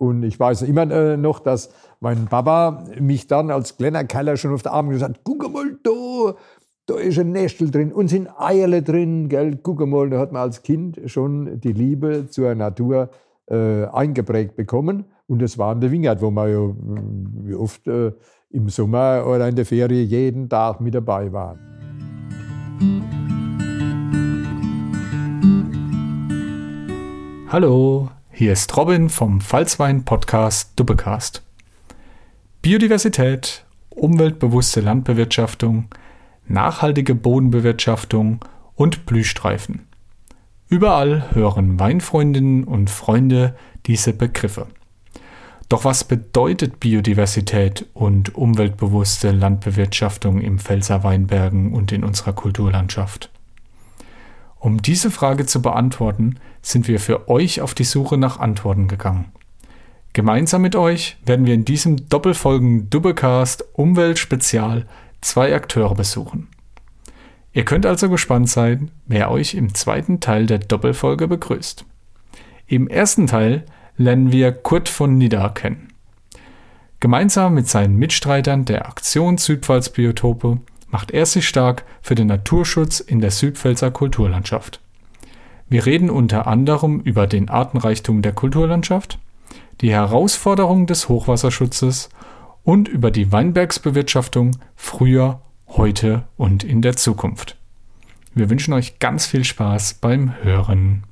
Und ich weiß immer äh, noch, dass mein Papa mich dann als kleiner Keller schon auf der Arm gesagt hat, guck mal da, da ist ein Nestel drin und sind Eierle drin, gell, guck mal. Da hat man als Kind schon die Liebe zur Natur äh, eingeprägt bekommen. Und das war in der Wingert, wo man ja wie oft äh, im Sommer oder in der Ferie jeden Tag mit dabei waren. Hallo, hier ist Robin vom Pfalzwein Podcast Dubbecast. Biodiversität, umweltbewusste Landbewirtschaftung, nachhaltige Bodenbewirtschaftung und Blühstreifen. Überall hören Weinfreundinnen und Freunde diese Begriffe. Doch was bedeutet Biodiversität und umweltbewusste Landbewirtschaftung im Pfälzer Weinbergen und in unserer Kulturlandschaft? Um diese Frage zu beantworten, sind wir für euch auf die Suche nach Antworten gegangen. Gemeinsam mit euch werden wir in diesem Doppelfolgen Doublecast Umwelt Spezial zwei Akteure besuchen. Ihr könnt also gespannt sein, wer euch im zweiten Teil der Doppelfolge begrüßt. Im ersten Teil lernen wir Kurt von Nidda kennen. Gemeinsam mit seinen Mitstreitern der Aktion Südpfalz-Biotope macht er sich stark für den Naturschutz in der Südpfälzer Kulturlandschaft. Wir reden unter anderem über den Artenreichtum der Kulturlandschaft, die Herausforderungen des Hochwasserschutzes und über die Weinbergsbewirtschaftung früher, heute und in der Zukunft. Wir wünschen euch ganz viel Spaß beim Hören.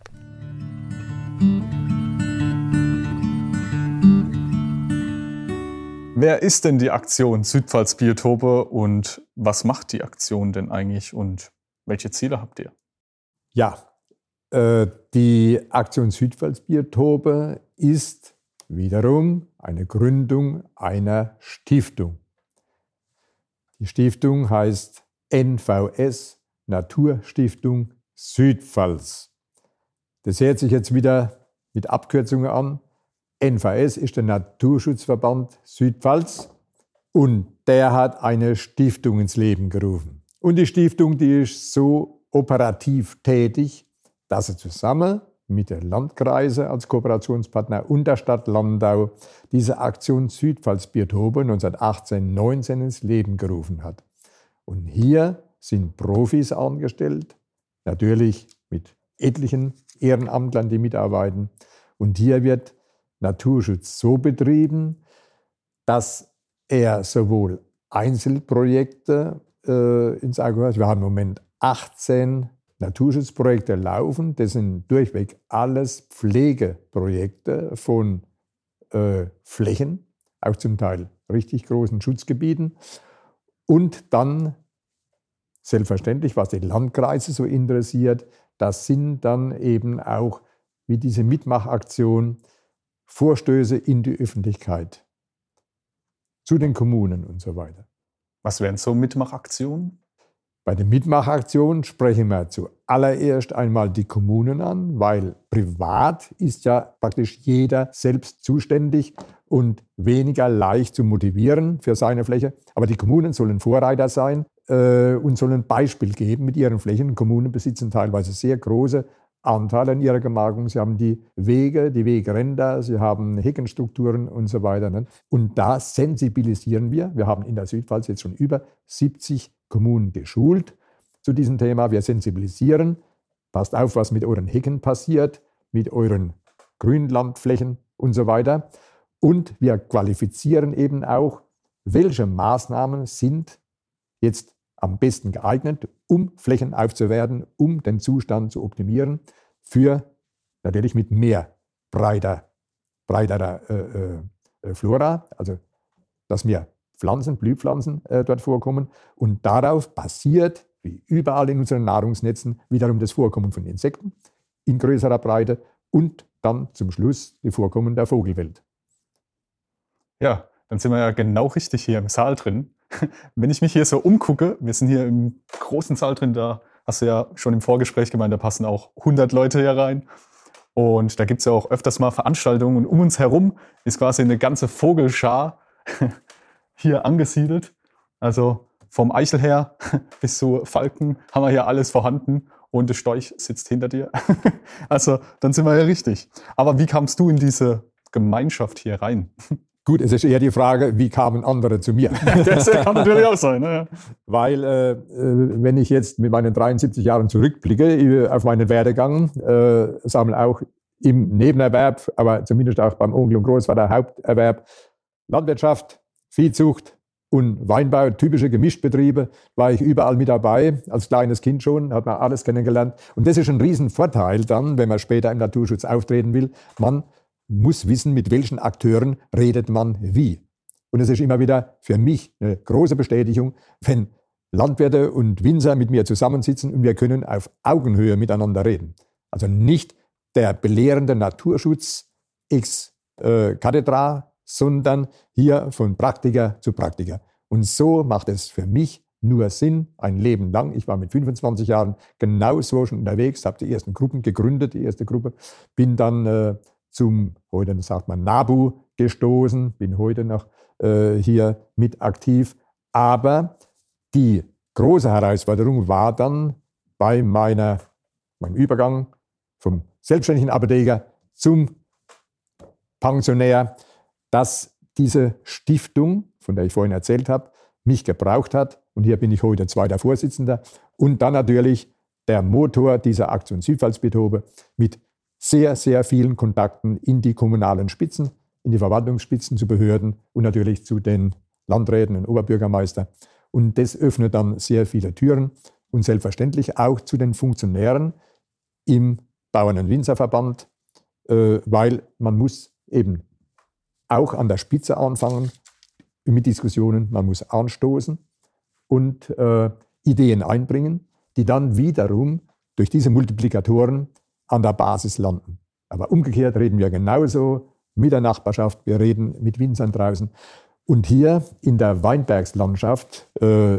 Wer ist denn die Aktion Südpfalz Biotope und was macht die Aktion denn eigentlich und welche Ziele habt ihr? Ja, äh, die Aktion Südpfalz Biotope ist wiederum eine Gründung einer Stiftung. Die Stiftung heißt NVS Naturstiftung Südpfalz. Das hört sich jetzt wieder mit Abkürzungen an. NVS ist der Naturschutzverband Südpfalz und der hat eine Stiftung ins Leben gerufen. Und die Stiftung, die ist so operativ tätig, dass sie zusammen mit den Landkreisen als Kooperationspartner und der Stadt Landau diese Aktion Südpfalz Biotope 1918-19 ins Leben gerufen hat. Und hier sind Profis angestellt, natürlich mit etlichen Ehrenamtlern, die mitarbeiten. Und hier wird Naturschutz so betrieben, dass er sowohl Einzelprojekte äh, ins Auge hat. Wir haben im Moment 18 Naturschutzprojekte laufen. Das sind durchweg alles Pflegeprojekte von äh, Flächen, auch zum Teil richtig großen Schutzgebieten. Und dann selbstverständlich, was die Landkreise so interessiert, das sind dann eben auch wie diese Mitmachaktion Vorstöße in die Öffentlichkeit, zu den Kommunen und so weiter. Was wären so Mitmachaktionen? Bei den Mitmachaktionen sprechen wir zuallererst einmal die Kommunen an, weil privat ist ja praktisch jeder selbst zuständig und weniger leicht zu motivieren für seine Fläche. Aber die Kommunen sollen Vorreiter sein äh, und sollen Beispiel geben mit ihren Flächen. Kommunen besitzen teilweise sehr große Anteil an ihrer Gemarkung. Sie haben die Wege, die Wegränder, sie haben Heckenstrukturen und so weiter. Ne? Und da sensibilisieren wir. Wir haben in der Südpfalz jetzt schon über 70 Kommunen geschult zu diesem Thema. Wir sensibilisieren. Passt auf, was mit euren Hecken passiert, mit euren Grünlandflächen und so weiter. Und wir qualifizieren eben auch, welche Maßnahmen sind jetzt am besten geeignet, um Flächen aufzuwerten, um den Zustand zu optimieren, für natürlich mit mehr breiter, breiterer äh, äh, Flora, also dass mehr Pflanzen, Blühpflanzen äh, dort vorkommen. Und darauf basiert, wie überall in unseren Nahrungsnetzen, wiederum das Vorkommen von Insekten in größerer Breite und dann zum Schluss die Vorkommen der Vogelwelt. Ja, dann sind wir ja genau richtig hier im Saal drin. Wenn ich mich hier so umgucke, wir sind hier im großen Saal drin, da hast du ja schon im Vorgespräch gemeint, da passen auch 100 Leute hier rein. Und da gibt es ja auch öfters mal Veranstaltungen. Und um uns herum ist quasi eine ganze Vogelschar hier angesiedelt. Also vom Eichel her bis zu Falken haben wir hier alles vorhanden. Und der Storch sitzt hinter dir. also dann sind wir ja richtig. Aber wie kamst du in diese Gemeinschaft hier rein? Gut, es ist eher die Frage, wie kamen andere zu mir? Das kann natürlich auch sein. Ne? Weil, äh, äh wenn ich jetzt mit meinen 73 Jahren zurückblicke äh, auf meinen Werdegang, äh, wir auch im Nebenerwerb, aber zumindest auch beim Onkel und Großvater Haupterwerb, Landwirtschaft, Viehzucht und Weinbau, typische Gemischtbetriebe, war ich überall mit dabei, als kleines Kind schon, hat man alles kennengelernt. Und das ist ein Riesenvorteil dann, wenn man später im Naturschutz auftreten will. Man muss wissen, mit welchen Akteuren redet man wie. Und es ist immer wieder für mich eine große Bestätigung, wenn Landwirte und Winzer mit mir zusammensitzen und wir können auf Augenhöhe miteinander reden. Also nicht der belehrende Naturschutz ex äh, cathedra, sondern hier von Praktiker zu Praktiker. Und so macht es für mich nur Sinn, ein Leben lang. Ich war mit 25 Jahren genauso schon unterwegs, habe die ersten Gruppen gegründet, die erste Gruppe, bin dann äh, zum, heute sagt man NABU gestoßen, bin heute noch äh, hier mit aktiv. Aber die große Herausforderung war dann bei meiner, meinem Übergang vom selbstständigen Apotheker zum Pensionär, dass diese Stiftung, von der ich vorhin erzählt habe, mich gebraucht hat. Und hier bin ich heute zweiter Vorsitzender. Und dann natürlich der Motor dieser Aktion Südpfalzbitobe mit sehr, sehr vielen Kontakten in die kommunalen Spitzen, in die Verwaltungsspitzen zu Behörden und natürlich zu den Landräten und Oberbürgermeister. Und das öffnet dann sehr viele Türen und selbstverständlich auch zu den Funktionären im Bauern- und Winzerverband, äh, weil man muss eben auch an der Spitze anfangen mit Diskussionen, man muss anstoßen und äh, Ideen einbringen, die dann wiederum durch diese Multiplikatoren an der Basis landen. Aber umgekehrt reden wir genauso mit der Nachbarschaft, wir reden mit Winzern draußen. Und hier in der Weinbergslandschaft, äh,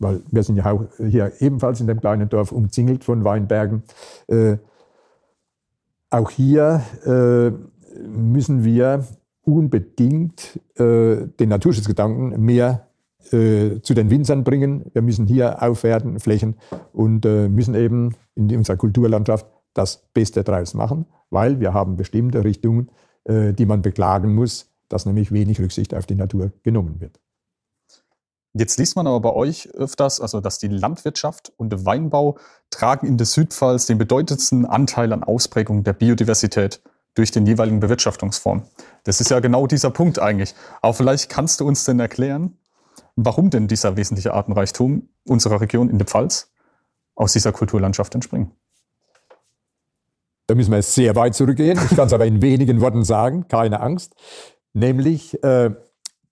weil wir sind ja auch hier ebenfalls in dem kleinen Dorf umzingelt von Weinbergen, äh, auch hier äh, müssen wir unbedingt äh, den Naturschutzgedanken mehr äh, zu den Winzern bringen. Wir müssen hier aufwerten, Flächen und äh, müssen eben in unserer Kulturlandschaft das Beste draus machen, weil wir haben bestimmte Richtungen, äh, die man beklagen muss, dass nämlich wenig Rücksicht auf die Natur genommen wird. Jetzt liest man aber bei euch öfters, also dass die Landwirtschaft und der Weinbau tragen in der Südpfalz den bedeutendsten Anteil an Ausprägung der Biodiversität durch den jeweiligen Bewirtschaftungsform. Das ist ja genau dieser Punkt eigentlich. Aber vielleicht kannst du uns denn erklären, warum denn dieser wesentliche Artenreichtum unserer Region in der Pfalz aus dieser Kulturlandschaft entspringt. Da müssen wir sehr weit zurückgehen. Ich kann es aber in wenigen Worten sagen, keine Angst. Nämlich äh,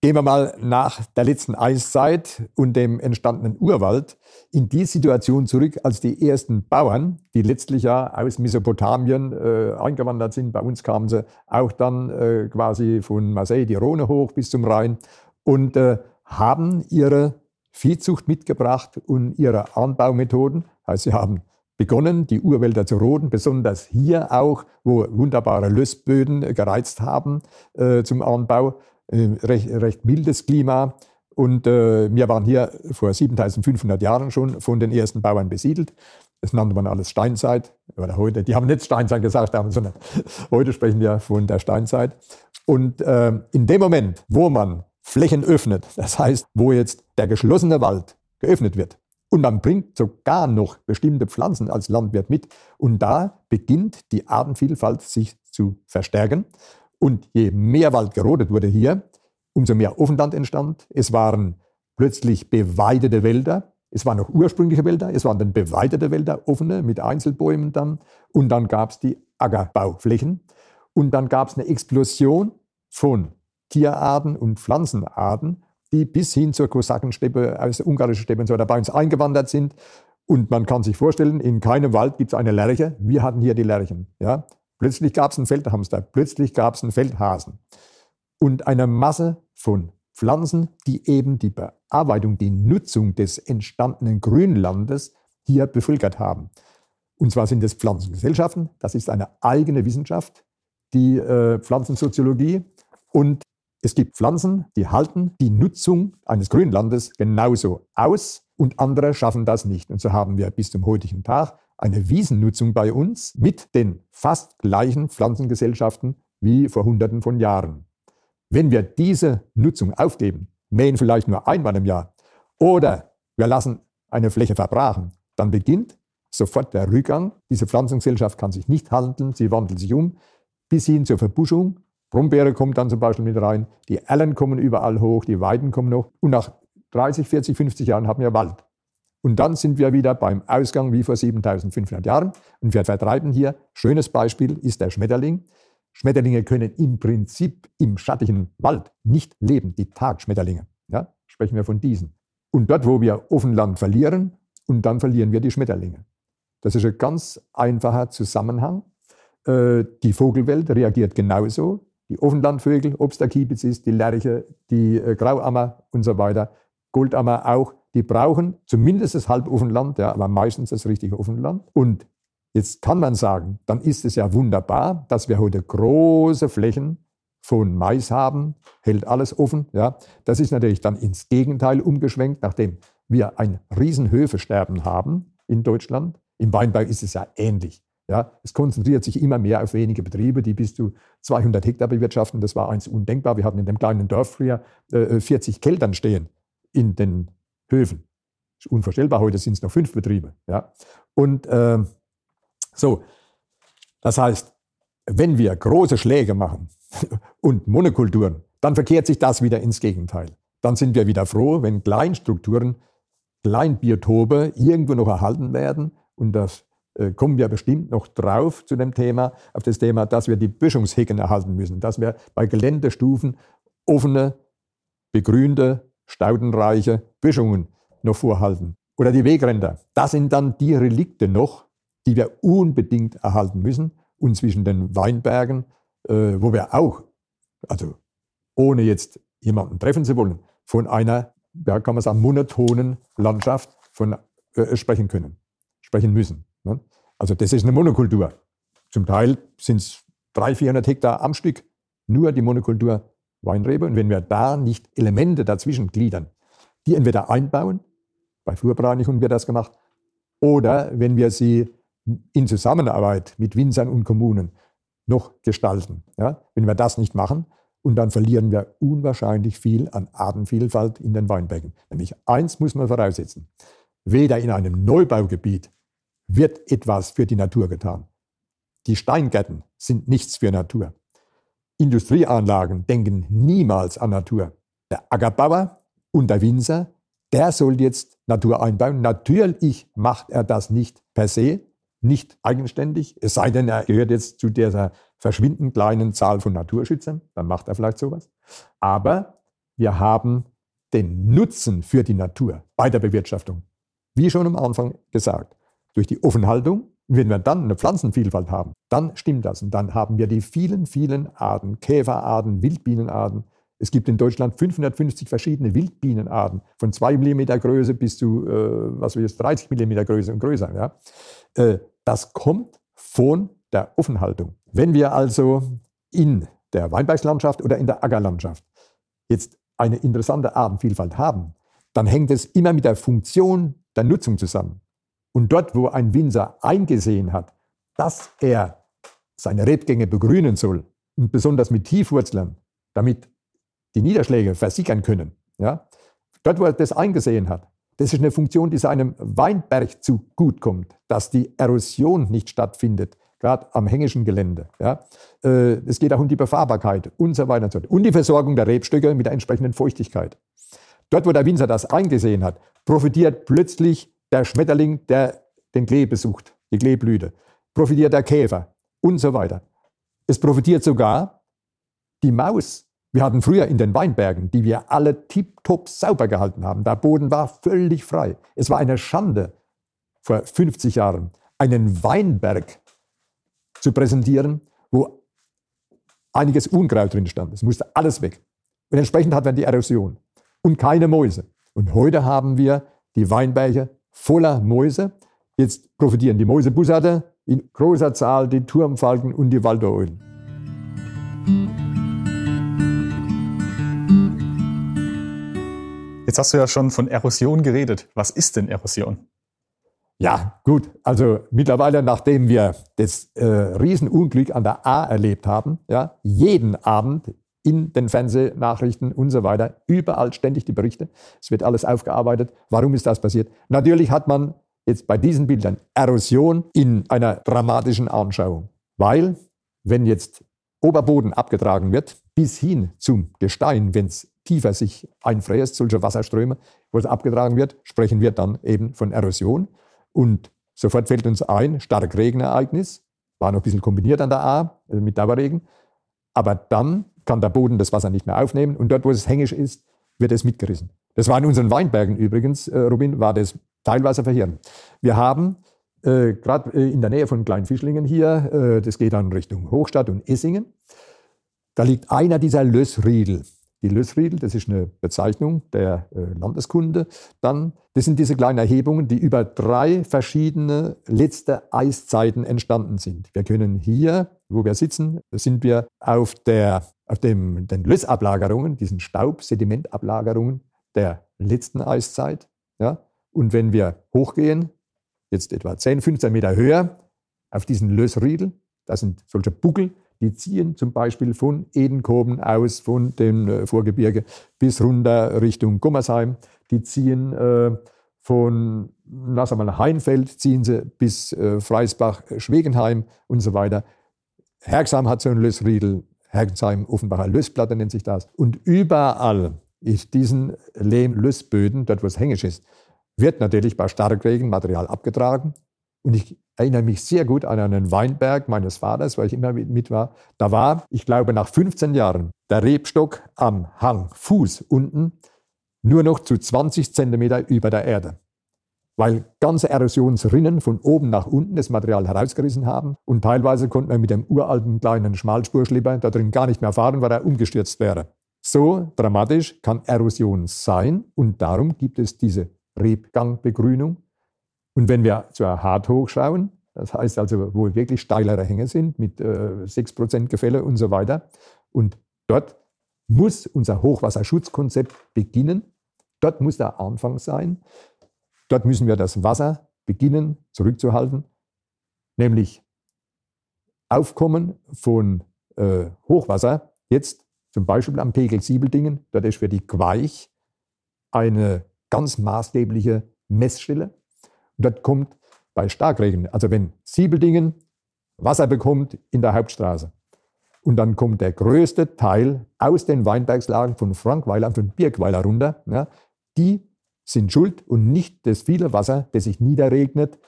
gehen wir mal nach der letzten Eiszeit und dem entstandenen Urwald in die Situation zurück, als die ersten Bauern, die letztlich ja aus Mesopotamien äh, eingewandert sind, bei uns kamen sie auch dann äh, quasi von Marseille, die Rhone hoch bis zum Rhein und äh, haben ihre Viehzucht mitgebracht und ihre Anbaumethoden. Also sie haben begonnen, die Urwälder zu roden, besonders hier auch, wo wunderbare Lössböden gereizt haben äh, zum Anbau. Äh, recht, recht, mildes Klima. Und äh, wir waren hier vor 7500 Jahren schon von den ersten Bauern besiedelt. Das nannte man alles Steinzeit. Oder heute, die haben nicht Steinzeit gesagt, sondern heute sprechen wir von der Steinzeit. Und äh, in dem Moment, wo man Flächen öffnet, das heißt, wo jetzt der geschlossene Wald geöffnet wird, und man bringt sogar noch bestimmte Pflanzen als Landwirt mit. Und da beginnt die Artenvielfalt sich zu verstärken. Und je mehr Wald gerodet wurde hier, umso mehr Offenland entstand. Es waren plötzlich beweidete Wälder. Es waren noch ursprüngliche Wälder, es waren dann beweidete Wälder, offene mit Einzelbäumen dann. Und dann gab es die Ackerbauflächen. Und dann gab es eine Explosion von Tierarten und Pflanzenarten die bis hin zur Kosakensteppe, also ungarische Steppe und so weiter bei uns eingewandert sind. Und man kann sich vorstellen, in keinem Wald gibt es eine Lerche. Wir hatten hier die Lerchen. Ja? Plötzlich gab es einen Feldhamster, plötzlich gab es einen Feldhasen. Und eine Masse von Pflanzen, die eben die Bearbeitung, die Nutzung des entstandenen Grünlandes hier bevölkert haben. Und zwar sind es Pflanzengesellschaften, das ist eine eigene Wissenschaft, die äh, Pflanzensoziologie. Und es gibt Pflanzen, die halten die Nutzung eines Grünlandes genauso aus und andere schaffen das nicht. Und so haben wir bis zum heutigen Tag eine Wiesennutzung bei uns mit den fast gleichen Pflanzengesellschaften wie vor Hunderten von Jahren. Wenn wir diese Nutzung aufgeben, mähen vielleicht nur einmal im Jahr oder wir lassen eine Fläche verbrachen, dann beginnt sofort der Rückgang. Diese Pflanzengesellschaft kann sich nicht halten, sie wandelt sich um bis hin zur Verbuschung. Brombeere kommt dann zum Beispiel mit rein, die Erlen kommen überall hoch, die Weiden kommen noch und nach 30, 40, 50 Jahren haben wir Wald. Und dann sind wir wieder beim Ausgang wie vor 7500 Jahren und wir vertreiben hier, schönes Beispiel ist der Schmetterling. Schmetterlinge können im Prinzip im schattigen Wald nicht leben, die Tagschmetterlinge. Ja, sprechen wir von diesen. Und dort, wo wir Offenland verlieren, und dann verlieren wir die Schmetterlinge. Das ist ein ganz einfacher Zusammenhang. Äh, die Vogelwelt reagiert genauso. Die Offenlandvögel, ob es der Kiebitz ist, die Lerche, die äh, Grauammer und so weiter, Goldammer auch, die brauchen zumindest das Halboffenland, ja, aber meistens das richtige Offenland. Und jetzt kann man sagen, dann ist es ja wunderbar, dass wir heute große Flächen von Mais haben, hält alles offen. Ja. Das ist natürlich dann ins Gegenteil umgeschwenkt, nachdem wir ein Riesenhöfesterben haben in Deutschland. Im Weinbau ist es ja ähnlich. Ja, es konzentriert sich immer mehr auf wenige Betriebe, die bis zu 200 Hektar bewirtschaften. Das war eins undenkbar. Wir hatten in dem kleinen Dorf früher äh, 40 Keltern stehen in den Höfen. Ist unvorstellbar. Heute sind es noch fünf Betriebe. Ja. Und äh, so, das heißt, wenn wir große Schläge machen und Monokulturen, dann verkehrt sich das wieder ins Gegenteil. Dann sind wir wieder froh, wenn Kleinstrukturen, Kleinbiotope irgendwo noch erhalten werden und das äh, kommen wir bestimmt noch drauf zu dem Thema, auf das Thema, dass wir die Böschungshecken erhalten müssen, dass wir bei Geländestufen offene, begrünte, staudenreiche Böschungen noch vorhalten. Oder die Wegränder. Das sind dann die Relikte noch, die wir unbedingt erhalten müssen. Und zwischen den Weinbergen, äh, wo wir auch, also ohne jetzt jemanden treffen zu wollen, von einer, ja, kann man sagen, monotonen Landschaft von, äh, sprechen können sprechen müssen. Also das ist eine Monokultur. Zum Teil sind es 300, 400 Hektar am Stück, nur die Monokultur Weinrebe. Und wenn wir da nicht Elemente dazwischen gliedern, die entweder einbauen, bei Flurbereinigung wird das gemacht, oder wenn wir sie in Zusammenarbeit mit Winzern und Kommunen noch gestalten. Ja? Wenn wir das nicht machen, und dann verlieren wir unwahrscheinlich viel an Artenvielfalt in den Weinbergen. Nämlich eins muss man voraussetzen. Weder in einem Neubaugebiet wird etwas für die Natur getan. Die Steingärten sind nichts für Natur. Industrieanlagen denken niemals an Natur. Der Ackerbauer und der Winzer, der soll jetzt Natur einbauen. Natürlich macht er das nicht per se, nicht eigenständig, es sei denn, er gehört jetzt zu dieser verschwindend kleinen Zahl von Naturschützern, dann macht er vielleicht sowas. Aber wir haben den Nutzen für die Natur bei der Bewirtschaftung, wie schon am Anfang gesagt, durch die Offenhaltung. Und wenn wir dann eine Pflanzenvielfalt haben, dann stimmt das. Und dann haben wir die vielen, vielen Arten, Käferarten, Wildbienenarten. Es gibt in Deutschland 550 verschiedene Wildbienenarten, von 2 mm Größe bis zu, äh, was wir jetzt, 30 mm Größe und größer. Ja. Äh, das kommt von der Offenhaltung. Wenn wir also in der Weinbergslandschaft oder in der Ackerlandschaft jetzt eine interessante Artenvielfalt haben, dann hängt es immer mit der Funktion der Nutzung zusammen. Und dort, wo ein Winzer eingesehen hat, dass er seine Rebgänge begrünen soll, und besonders mit Tiefwurzeln, damit die Niederschläge versickern können, ja, dort, wo er das eingesehen hat, das ist eine Funktion, die seinem Weinberg zugutekommt, dass die Erosion nicht stattfindet, gerade am hängischen Gelände. Ja. Äh, es geht auch um die Befahrbarkeit und so weiter und so fort. Und die Versorgung der Rebstöcke mit der entsprechenden Feuchtigkeit. Dort, wo der Winzer das eingesehen hat, profitiert plötzlich der Schmetterling, der den Klee besucht, die Kleeblüte, profitiert der Käfer und so weiter. Es profitiert sogar die Maus. Wir hatten früher in den Weinbergen, die wir alle tiptop sauber gehalten haben. Der Boden war völlig frei. Es war eine Schande, vor 50 Jahren einen Weinberg zu präsentieren, wo einiges Unkraut drin stand. Es musste alles weg. Und entsprechend hatten wir die Erosion und keine Mäuse. Und heute haben wir die Weinberge voller Mäuse. Jetzt profitieren die Mäusebussarde in großer Zahl, die Turmfalken und die Waldoreulen. Jetzt hast du ja schon von Erosion geredet. Was ist denn Erosion? Ja, gut. Also mittlerweile, nachdem wir das äh, Riesenunglück an der A erlebt haben, ja, jeden Abend in den Fernsehnachrichten und so weiter, überall ständig die Berichte. Es wird alles aufgearbeitet. Warum ist das passiert? Natürlich hat man jetzt bei diesen Bildern Erosion in einer dramatischen Anschauung, weil wenn jetzt Oberboden abgetragen wird, bis hin zum Gestein, wenn es tiefer sich einfräst, solche Wasserströme, wo es abgetragen wird, sprechen wir dann eben von Erosion. Und sofort fällt uns ein, stark Regenereignis, war noch ein bisschen kombiniert an der A, also mit Dauerregen. Aber dann kann der Boden das Wasser nicht mehr aufnehmen und dort, wo es hängisch ist, wird es mitgerissen. Das war in unseren Weinbergen übrigens, äh, Robin, war das teilweise verheerend. Wir haben äh, gerade äh, in der Nähe von Kleinfischlingen hier, äh, das geht dann Richtung Hochstadt und Essingen, da liegt einer dieser Lössriedel. Die Lössriedel, das ist eine Bezeichnung der äh, Landeskunde. Dann, das sind diese kleinen Erhebungen, die über drei verschiedene letzte Eiszeiten entstanden sind. Wir können hier, wo wir sitzen, sind wir auf, der, auf dem, den Lössablagerungen, diesen Staub-Sedimentablagerungen der letzten Eiszeit. Ja? Und wenn wir hochgehen, jetzt etwa 10, 15 Meter höher, auf diesen Lössriedel, das sind solche Buckel, die ziehen zum Beispiel von Edenkoben aus, von dem äh, Vorgebirge bis runter Richtung Gummersheim. Die ziehen äh, von sagen wir, Heinfeld, ziehen sie bis äh, Freisbach, Schwegenheim und so weiter. Herxheim hat so einen Lössriedel, Herxheim, Offenbacher Lössplatte nennt sich das. Und überall ist diesen Lehm-Lössböden, dort wo es hängisch ist, wird natürlich bei Starkregen Material abgetragen. Und ich erinnere mich sehr gut an einen Weinberg meines Vaters, weil ich immer mit war. Da war, ich glaube, nach 15 Jahren der Rebstock am Hang, Fuß unten, nur noch zu 20 Zentimeter über der Erde. Weil ganze Erosionsrinnen von oben nach unten das Material herausgerissen haben und teilweise konnte man mit dem uralten kleinen Schmalspurschlipper da drin gar nicht mehr fahren, weil er umgestürzt wäre. So dramatisch kann Erosion sein und darum gibt es diese Rebgangbegrünung und wenn wir zur Hart hochschauen, das heißt also, wo wirklich steilere Hänge sind mit äh, 6% Gefälle und so weiter, und dort muss unser Hochwasserschutzkonzept beginnen. Dort muss der Anfang sein. Dort müssen wir das Wasser beginnen zurückzuhalten, nämlich Aufkommen von äh, Hochwasser, jetzt zum Beispiel am Pegel Siebeldingen, dort ist für die Queich eine ganz maßgebliche Messstelle. Dort kommt bei Starkregen, also wenn Siebeldingen Wasser bekommt in der Hauptstraße, und dann kommt der größte Teil aus den Weinbergslagen von Frankweiler und von Birkweiler runter, ja, die sind schuld und nicht das viele Wasser, das sich niederregnet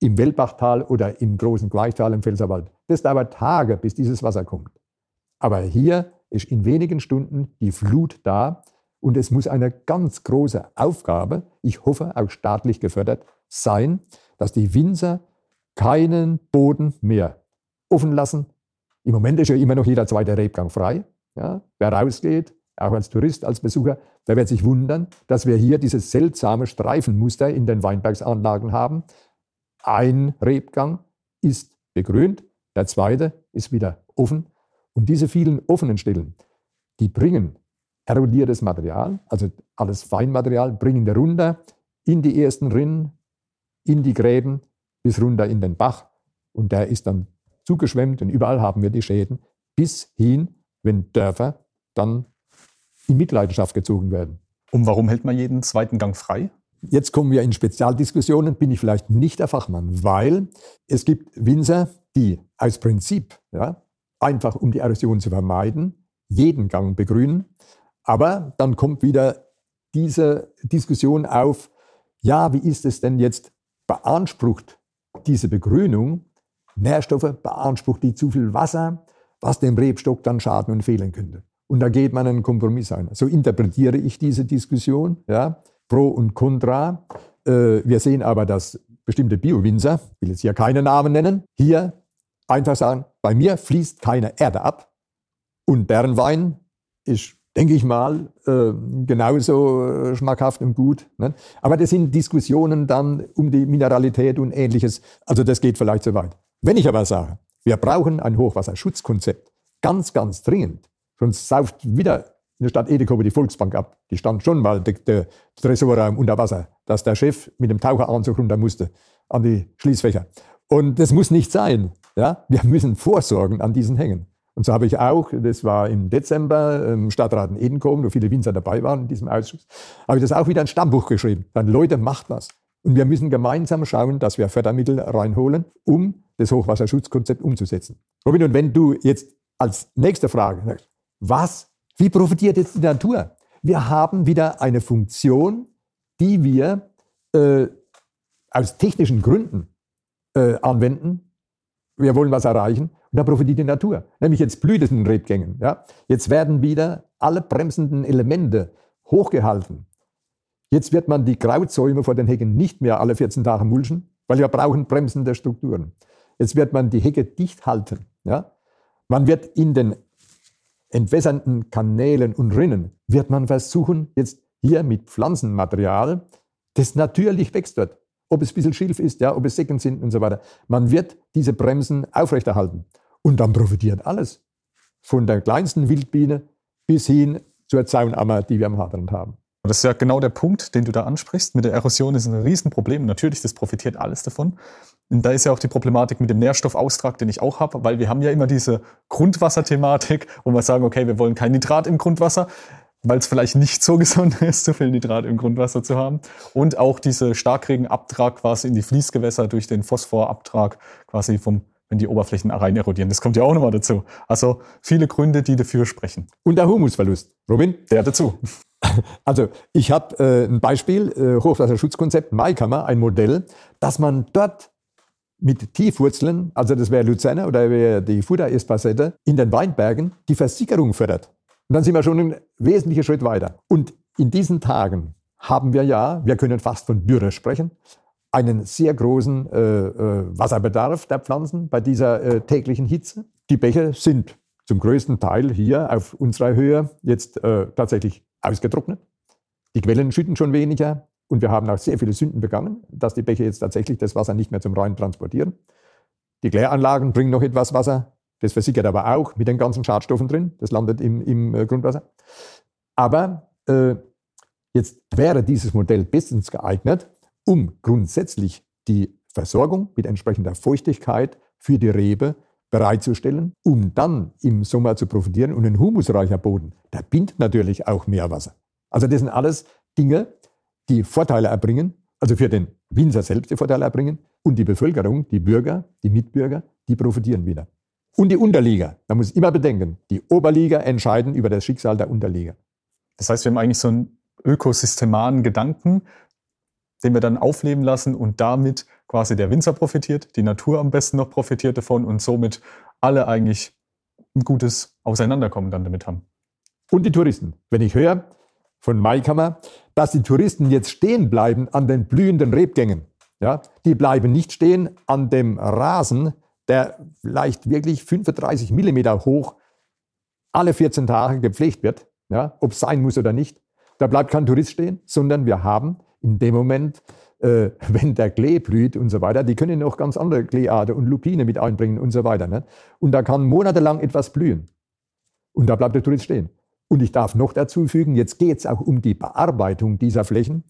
im Wellbachtal oder im großen Gleichtal im Pfälzerwald. Das dauert Tage, bis dieses Wasser kommt. Aber hier ist in wenigen Stunden die Flut da und es muss eine ganz große Aufgabe, ich hoffe auch staatlich gefördert, sein, dass die Winzer keinen Boden mehr offen lassen. Im Moment ist ja immer noch jeder zweite Rebgang frei. Ja, wer rausgeht, auch als Tourist, als Besucher, der wird sich wundern, dass wir hier dieses seltsame Streifenmuster in den Weinbergsanlagen haben. Ein Rebgang ist begrünt, der zweite ist wieder offen. Und diese vielen offenen Stellen, die bringen erodiertes Material, also alles Feinmaterial, bringen wir runter in die ersten Rinnen, in die Gräben bis runter in den Bach. Und der ist dann zugeschwemmt und überall haben wir die Schäden, bis hin, wenn Dörfer dann in Mitleidenschaft gezogen werden. Und warum hält man jeden zweiten Gang frei? Jetzt kommen wir in Spezialdiskussionen, bin ich vielleicht nicht der Fachmann, weil es gibt Winzer, die aus Prinzip, ja, einfach um die Erosion zu vermeiden, jeden Gang begrünen. Aber dann kommt wieder diese Diskussion auf, ja, wie ist es denn jetzt beansprucht diese Begrünung Nährstoffe, beansprucht die zu viel Wasser, was dem Rebstock dann schaden und fehlen könnte. Und da geht man einen Kompromiss ein. So interpretiere ich diese Diskussion, ja, pro und contra. Äh, wir sehen aber, dass bestimmte Bio-Winzer, ich will jetzt hier keine Namen nennen, hier einfach sagen, bei mir fließt keine Erde ab und deren Wein ist denke ich mal, äh, genauso äh, schmackhaft und gut. Ne? Aber das sind Diskussionen dann um die Mineralität und ähnliches. Also das geht vielleicht zu weit. Wenn ich aber sage, wir brauchen ein Hochwasserschutzkonzept, ganz, ganz dringend, sonst sauft wieder in der Stadt Edekobe die Volksbank ab. Die stand schon mal, der, der Tresorraum unter Wasser, dass der Chef mit dem Taucheranzug runter musste an die Schließfächer. Und das muss nicht sein. Ja? Wir müssen vorsorgen an diesen Hängen. Und so habe ich auch, das war im Dezember, im Stadtrat in Edenkoben, wo viele Winzer dabei waren in diesem Ausschuss, habe ich das auch wieder ein Stammbuch geschrieben. Dann, Leute, macht was. Und wir müssen gemeinsam schauen, dass wir Fördermittel reinholen, um das Hochwasserschutzkonzept umzusetzen. Robin, und wenn du jetzt als nächste Frage sagst, was, wie profitiert jetzt die Natur? Wir haben wieder eine Funktion, die wir äh, aus technischen Gründen äh, anwenden. Wir wollen was erreichen und da profitiert die Natur. Nämlich jetzt blüht es in den Rebgängen. Ja? Jetzt werden wieder alle bremsenden Elemente hochgehalten. Jetzt wird man die Krautzäume vor den Hecken nicht mehr alle 14 Tage mulchen, weil wir brauchen bremsende Strukturen. Jetzt wird man die Hecke dicht halten. Ja? Man wird in den entwässernden Kanälen und Rinnen, wird man versuchen, jetzt hier mit Pflanzenmaterial, das natürlich wächst dort, ob es ein bisschen Schilf ist, ja, ob es Secken sind und so weiter. Man wird diese Bremsen aufrechterhalten. Und dann profitiert alles. Von der kleinsten Wildbiene bis hin zur Zaunammer, die wir am Haderland haben. Das ist ja genau der Punkt, den du da ansprichst. Mit der Erosion ist ein Riesenproblem. Natürlich, das profitiert alles davon. Und da ist ja auch die Problematik mit dem Nährstoffaustrag, den ich auch habe, weil wir haben ja immer diese Grundwasserthematik, wo wir sagen, okay, wir wollen kein Nitrat im Grundwasser, weil es vielleicht nicht so gesund ist, so viel Nitrat im Grundwasser zu haben. Und auch diese Starkregenabtrag quasi in die Fließgewässer durch den Phosphorabtrag quasi vom wenn die Oberflächen rein erodieren. Das kommt ja auch nochmal dazu. Also viele Gründe, die dafür sprechen. Und der Humusverlust. Robin? Der dazu. Also ich habe äh, ein Beispiel, äh, Hochwasserschutzkonzept Maikammer, ein Modell, dass man dort mit Tiefwurzeln, also das wäre Luzerne oder wäre die Fuda-Espassette, in den Weinbergen die Versickerung fördert. Und dann sind wir schon einen wesentlichen Schritt weiter. Und in diesen Tagen haben wir ja, wir können fast von Dürre sprechen, einen sehr großen äh, äh, Wasserbedarf der Pflanzen bei dieser äh, täglichen Hitze. Die Bäche sind zum größten Teil hier auf unserer Höhe jetzt äh, tatsächlich ausgetrocknet. Die Quellen schütten schon weniger und wir haben auch sehr viele Sünden begangen, dass die Bäche jetzt tatsächlich das Wasser nicht mehr zum Rhein transportieren. Die Kläranlagen bringen noch etwas Wasser, das versickert aber auch mit den ganzen Schadstoffen drin, das landet im, im äh, Grundwasser. Aber äh, jetzt wäre dieses Modell bestens geeignet, um grundsätzlich die Versorgung mit entsprechender Feuchtigkeit für die Rebe bereitzustellen, um dann im Sommer zu profitieren. Und ein humusreicher Boden, der bindet natürlich auch mehr Wasser. Also das sind alles Dinge, die Vorteile erbringen, also für den Winzer selbst die Vorteile erbringen und die Bevölkerung, die Bürger, die Mitbürger, die profitieren wieder. Und die Unterlieger, man muss immer bedenken, die Oberliga entscheiden über das Schicksal der Unterlieger. Das heißt, wir haben eigentlich so einen ökosystemaren Gedanken, den wir dann aufleben lassen und damit quasi der Winzer profitiert, die Natur am besten noch profitiert davon und somit alle eigentlich ein gutes Auseinanderkommen dann damit haben. Und die Touristen. Wenn ich höre von Maikammer, dass die Touristen jetzt stehen bleiben an den blühenden Rebgängen, ja, die bleiben nicht stehen an dem Rasen, der vielleicht wirklich 35 Millimeter hoch alle 14 Tage gepflegt wird, ja, ob es sein muss oder nicht. Da bleibt kein Tourist stehen, sondern wir haben in dem Moment, äh, wenn der Klee blüht und so weiter, die können auch ganz andere Kleearten und Lupine mit einbringen und so weiter. Ne? Und da kann monatelang etwas blühen. Und da bleibt der Tourist stehen. Und ich darf noch dazu fügen, jetzt geht es auch um die Bearbeitung dieser Flächen.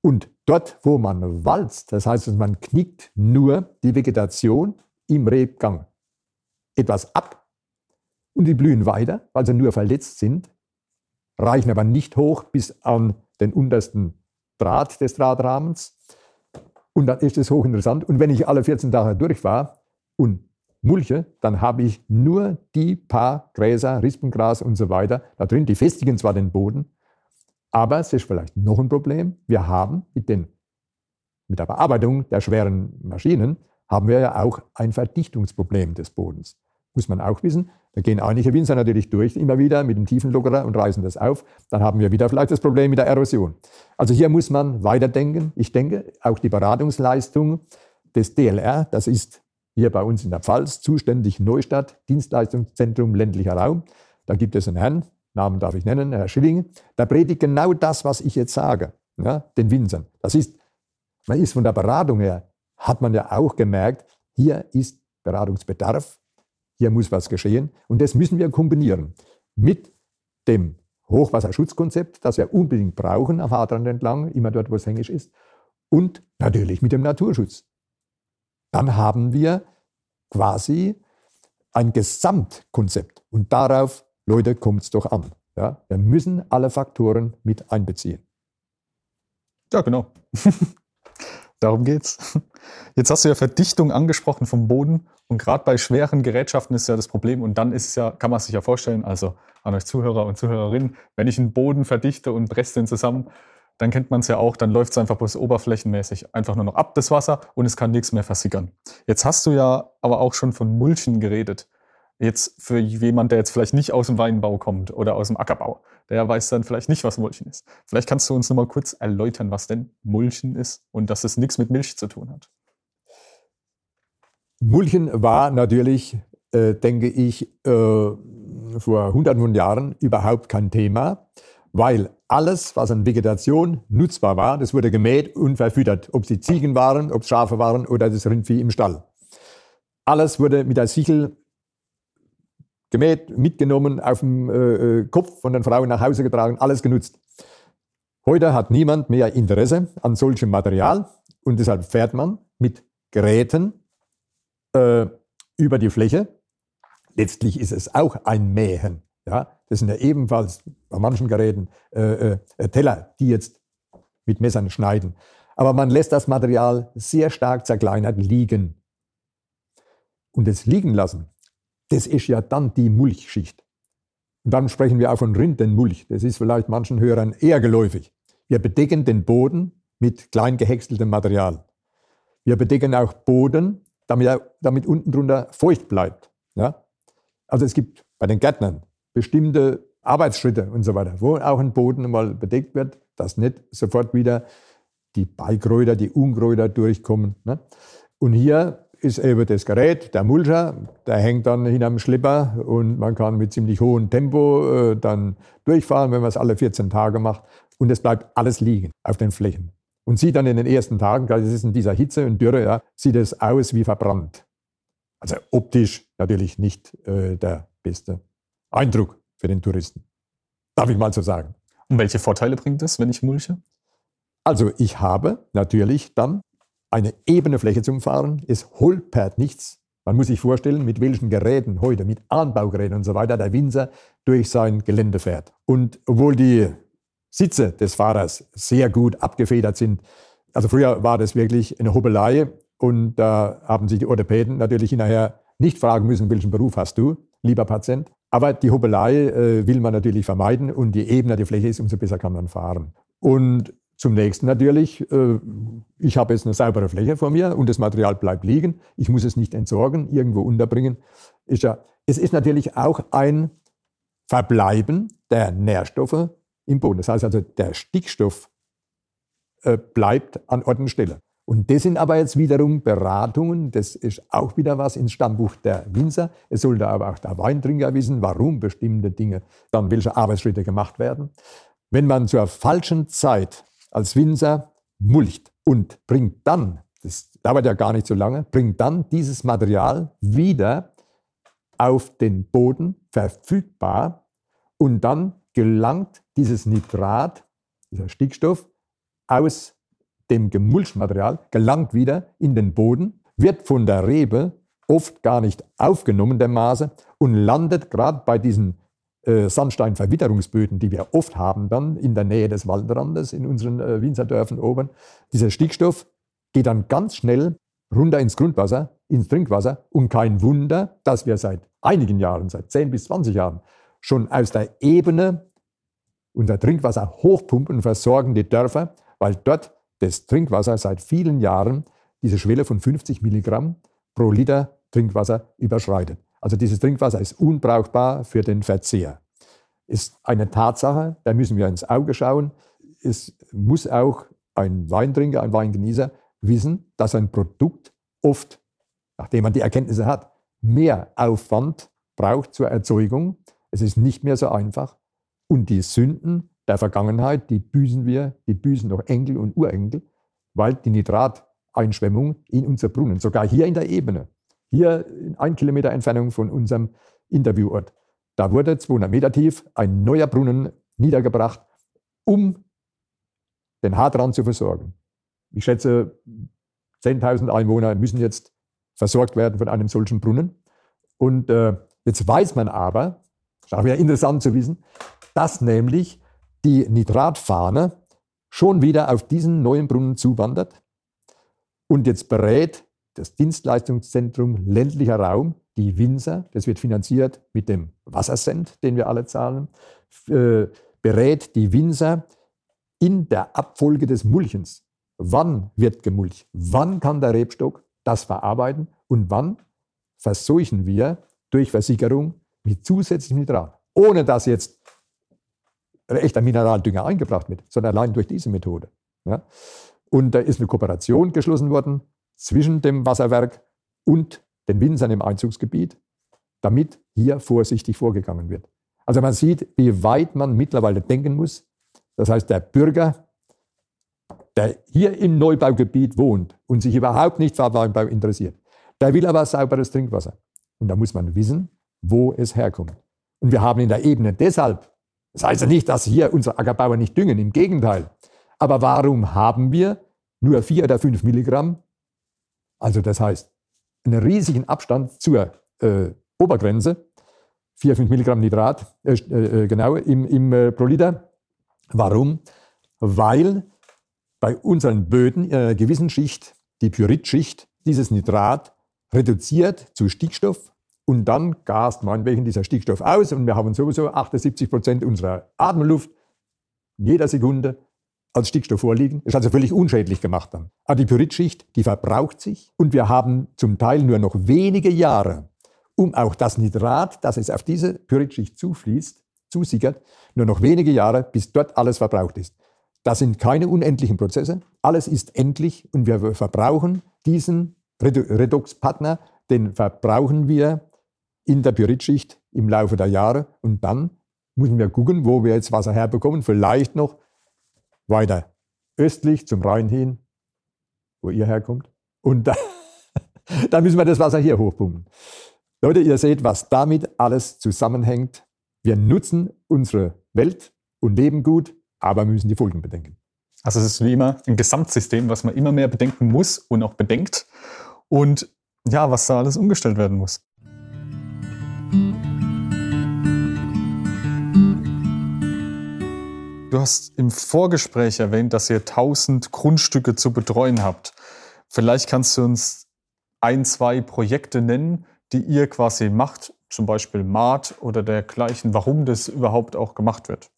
Und dort, wo man walzt, das heißt, man knickt nur die Vegetation im Rebgang etwas ab und die blühen weiter, weil sie nur verletzt sind, reichen aber nicht hoch bis an den untersten Draht des Drahtrahmens. Und dann ist es hochinteressant. Und wenn ich alle 14 Tage durch war und mulche, dann habe ich nur die paar Gräser, Rispengras und so weiter da drin. Die festigen zwar den Boden, aber es ist vielleicht noch ein Problem. Wir haben mit, den, mit der Bearbeitung der schweren Maschinen, haben wir ja auch ein Verdichtungsproblem des Bodens. Muss man auch wissen. Da gehen einige Winzer natürlich durch immer wieder mit dem Tiefenlockerer und reißen das auf. Dann haben wir wieder vielleicht das Problem mit der Erosion. Also hier muss man weiterdenken. Ich denke, auch die Beratungsleistung des DLR, das ist hier bei uns in der Pfalz zuständig Neustadt, Dienstleistungszentrum ländlicher Raum. Da gibt es einen Herrn, Namen darf ich nennen, Herr Schilling, der predigt genau das, was ich jetzt sage, ja, den Winzern. Das ist, man ist von der Beratung her, hat man ja auch gemerkt, hier ist Beratungsbedarf hier muss was geschehen. Und das müssen wir kombinieren mit dem Hochwasserschutzkonzept, das wir unbedingt brauchen am Hadrand entlang, immer dort, wo es hängisch ist. Und natürlich mit dem Naturschutz. Dann haben wir quasi ein Gesamtkonzept. Und darauf, Leute, kommt es doch an. Ja? Wir müssen alle Faktoren mit einbeziehen. Ja, genau. Darum geht's. Jetzt hast du ja Verdichtung angesprochen vom Boden und gerade bei schweren Gerätschaften ist ja das Problem und dann ist es ja, kann man sich ja vorstellen, also an euch Zuhörer und Zuhörerinnen, wenn ich einen Boden verdichte und presse den zusammen, dann kennt man es ja auch, dann läuft es einfach bloß oberflächenmäßig einfach nur noch ab, das Wasser, und es kann nichts mehr versickern. Jetzt hast du ja aber auch schon von Mulchen geredet. Jetzt für jemand, der jetzt vielleicht nicht aus dem Weinbau kommt oder aus dem Ackerbau, der weiß dann vielleicht nicht, was Mulchen ist. Vielleicht kannst du uns noch mal kurz erläutern, was denn Mulchen ist und dass es nichts mit Milch zu tun hat. Mulchen war natürlich, äh, denke ich, äh, vor hunderten von Jahren überhaupt kein Thema, weil alles, was an Vegetation nutzbar war, das wurde gemäht und verfüttert. Ob es die Ziegen waren, ob Schafe waren oder das Rindvieh im Stall. Alles wurde mit der Sichel gemäht, mitgenommen, auf dem äh, äh, Kopf von den Frauen nach Hause getragen, alles genutzt. Heute hat niemand mehr Interesse an solchem Material und deshalb fährt man mit Geräten äh, über die Fläche. Letztlich ist es auch ein Mähen. Ja? Das sind ja ebenfalls bei manchen Geräten äh, äh, Teller, die jetzt mit Messern schneiden. Aber man lässt das Material sehr stark zerkleinert liegen. Und das Liegen lassen das ist ja dann die Mulchschicht. Und dann sprechen wir auch von Rindenmulch. Das ist vielleicht manchen Hörern eher geläufig. Wir bedecken den Boden mit klein gehäckseltem Material. Wir bedecken auch Boden, damit, damit unten drunter feucht bleibt. Ja? Also es gibt bei den Gärtnern bestimmte Arbeitsschritte und so weiter, wo auch ein Boden mal bedeckt wird, dass nicht sofort wieder die Beikräuter, die Unkräuter durchkommen. Ne? Und hier ist eben das Gerät, der Mulcher, der hängt dann hinterm Schlipper und man kann mit ziemlich hohem Tempo äh, dann durchfahren, wenn man es alle 14 Tage macht. Und es bleibt alles liegen auf den Flächen. Und sieht dann in den ersten Tagen, das ist in dieser Hitze und Dürre, ja, sieht es aus wie verbrannt. Also optisch natürlich nicht äh, der beste Eindruck für den Touristen. Darf ich mal so sagen. Und welche Vorteile bringt es, wenn ich mulche? Also ich habe natürlich dann eine ebene Fläche zum Fahren. Es holpert nichts. Man muss sich vorstellen, mit welchen Geräten heute, mit Anbaugeräten und so weiter, der Winzer durch sein Gelände fährt. Und obwohl die Sitze des Fahrers sehr gut abgefedert sind, also früher war das wirklich eine Hobelei und da haben sich die Orthopäden natürlich hinterher nicht fragen müssen, welchen Beruf hast du, lieber Patient. Aber die Hobelei äh, will man natürlich vermeiden und je ebener die Fläche ist, umso besser kann man fahren. Und zum nächsten natürlich, äh, ich habe jetzt eine saubere Fläche vor mir und das Material bleibt liegen. Ich muss es nicht entsorgen, irgendwo unterbringen. Ist ja, es ist natürlich auch ein Verbleiben der Nährstoffe im Boden. Das heißt also, der Stickstoff äh, bleibt an Ort und Stelle. Und das sind aber jetzt wiederum Beratungen, das ist auch wieder was ins Stammbuch der Winzer. Es sollte aber auch der Weintrinker wissen, warum bestimmte Dinge, dann welche Arbeitsschritte gemacht werden. Wenn man zur falschen Zeit als Winzer mulcht und bringt dann, das dauert ja gar nicht so lange, bringt dann dieses Material wieder auf den Boden verfügbar und dann gelangt dieses Nitrat, dieser Stickstoff, aus dem Gemulchmaterial, gelangt wieder in den Boden, wird von der Rebe oft gar nicht aufgenommen, der Maße, und landet gerade bei diesen äh, Sandsteinverwitterungsböden, die wir oft haben dann in der Nähe des Waldrandes in unseren äh, Winzerdörfern oben. Dieser Stickstoff geht dann ganz schnell runter ins Grundwasser, ins Trinkwasser und kein Wunder, dass wir seit einigen Jahren, seit 10 bis 20 Jahren, schon aus der Ebene unser Trinkwasser hochpumpen und versorgen die Dörfer, weil dort das Trinkwasser seit vielen Jahren diese Schwelle von 50 Milligramm pro Liter Trinkwasser überschreitet. Also dieses Trinkwasser ist unbrauchbar für den Verzehr. Ist eine Tatsache, da müssen wir ins Auge schauen. Es muss auch ein Weintrinker, ein Weingenießer wissen, dass ein Produkt oft, nachdem man die Erkenntnisse hat, mehr Aufwand braucht zur Erzeugung. Es ist nicht mehr so einfach. Und die Sünden der Vergangenheit, die büßen wir, die büßen noch Enkel und Urenkel, weil die Nitrateinschwemmung in unser Brunnen, sogar hier in der Ebene, hier in ein Kilometer Entfernung von unserem Interviewort. Da wurde 200 Meter tief ein neuer Brunnen niedergebracht, um den Hartrand zu versorgen. Ich schätze, 10.000 Einwohner müssen jetzt versorgt werden von einem solchen Brunnen. Und äh, jetzt weiß man aber, ist auch wieder interessant zu wissen, dass nämlich die Nitratfahne schon wieder auf diesen neuen Brunnen zuwandert und jetzt berät das Dienstleistungszentrum ländlicher Raum, die Winzer, das wird finanziert mit dem Wassercent, den wir alle zahlen, äh, berät die Winzer in der Abfolge des Mulchens. Wann wird gemulcht? Wann kann der Rebstock das verarbeiten? Und wann verseuchen wir durch Versickerung mit zusätzlichem Nitrat? Ohne dass jetzt echter Mineraldünger eingebracht wird, sondern allein durch diese Methode. Ja? Und da ist eine Kooperation geschlossen worden zwischen dem Wasserwerk und den Winzern im Einzugsgebiet, damit hier vorsichtig vorgegangen wird. Also man sieht, wie weit man mittlerweile denken muss. Das heißt, der Bürger, der hier im Neubaugebiet wohnt und sich überhaupt nicht für Weinbau interessiert, der will aber sauberes Trinkwasser. Und da muss man wissen, wo es herkommt. Und wir haben in der Ebene deshalb, das heißt ja nicht, dass hier unsere Ackerbauer nicht düngen, im Gegenteil. Aber warum haben wir nur vier oder fünf Milligramm? Also das heißt, einen riesigen Abstand zur äh, Obergrenze, 4, 5 Milligramm Nitrat, äh, äh, genau, im, im äh, pro Liter. Warum? Weil bei unseren Böden in einer gewissen Schicht, die Pyritschicht, dieses Nitrat reduziert zu Stickstoff und dann gast meinetwegen dieser Stickstoff aus und wir haben sowieso 78 Prozent unserer Atemluft in jeder Sekunde als Stickstoff vorliegen. Ist also völlig unschädlich gemacht dann. Aber die Pyritschicht, die verbraucht sich und wir haben zum Teil nur noch wenige Jahre, um auch das Nitrat, das es auf diese Pyritschicht zufließt, zusickert, nur noch wenige Jahre, bis dort alles verbraucht ist. Das sind keine unendlichen Prozesse. Alles ist endlich und wir verbrauchen diesen Redoxpartner, den verbrauchen wir in der Pyritschicht im Laufe der Jahre und dann müssen wir gucken, wo wir jetzt Wasser herbekommen. Vielleicht noch weiter östlich zum Rhein hin, wo ihr herkommt. Und da, dann müssen wir das Wasser hier hochpumpen. Leute, ihr seht, was damit alles zusammenhängt. Wir nutzen unsere Welt und leben gut, aber müssen die Folgen bedenken. Also es ist wie immer ein Gesamtsystem, was man immer mehr bedenken muss und auch bedenkt. Und ja, was da alles umgestellt werden muss. Du hast im Vorgespräch erwähnt, dass ihr 1000 Grundstücke zu betreuen habt. Vielleicht kannst du uns ein, zwei Projekte nennen, die ihr quasi macht, zum Beispiel Maat oder dergleichen, warum das überhaupt auch gemacht wird.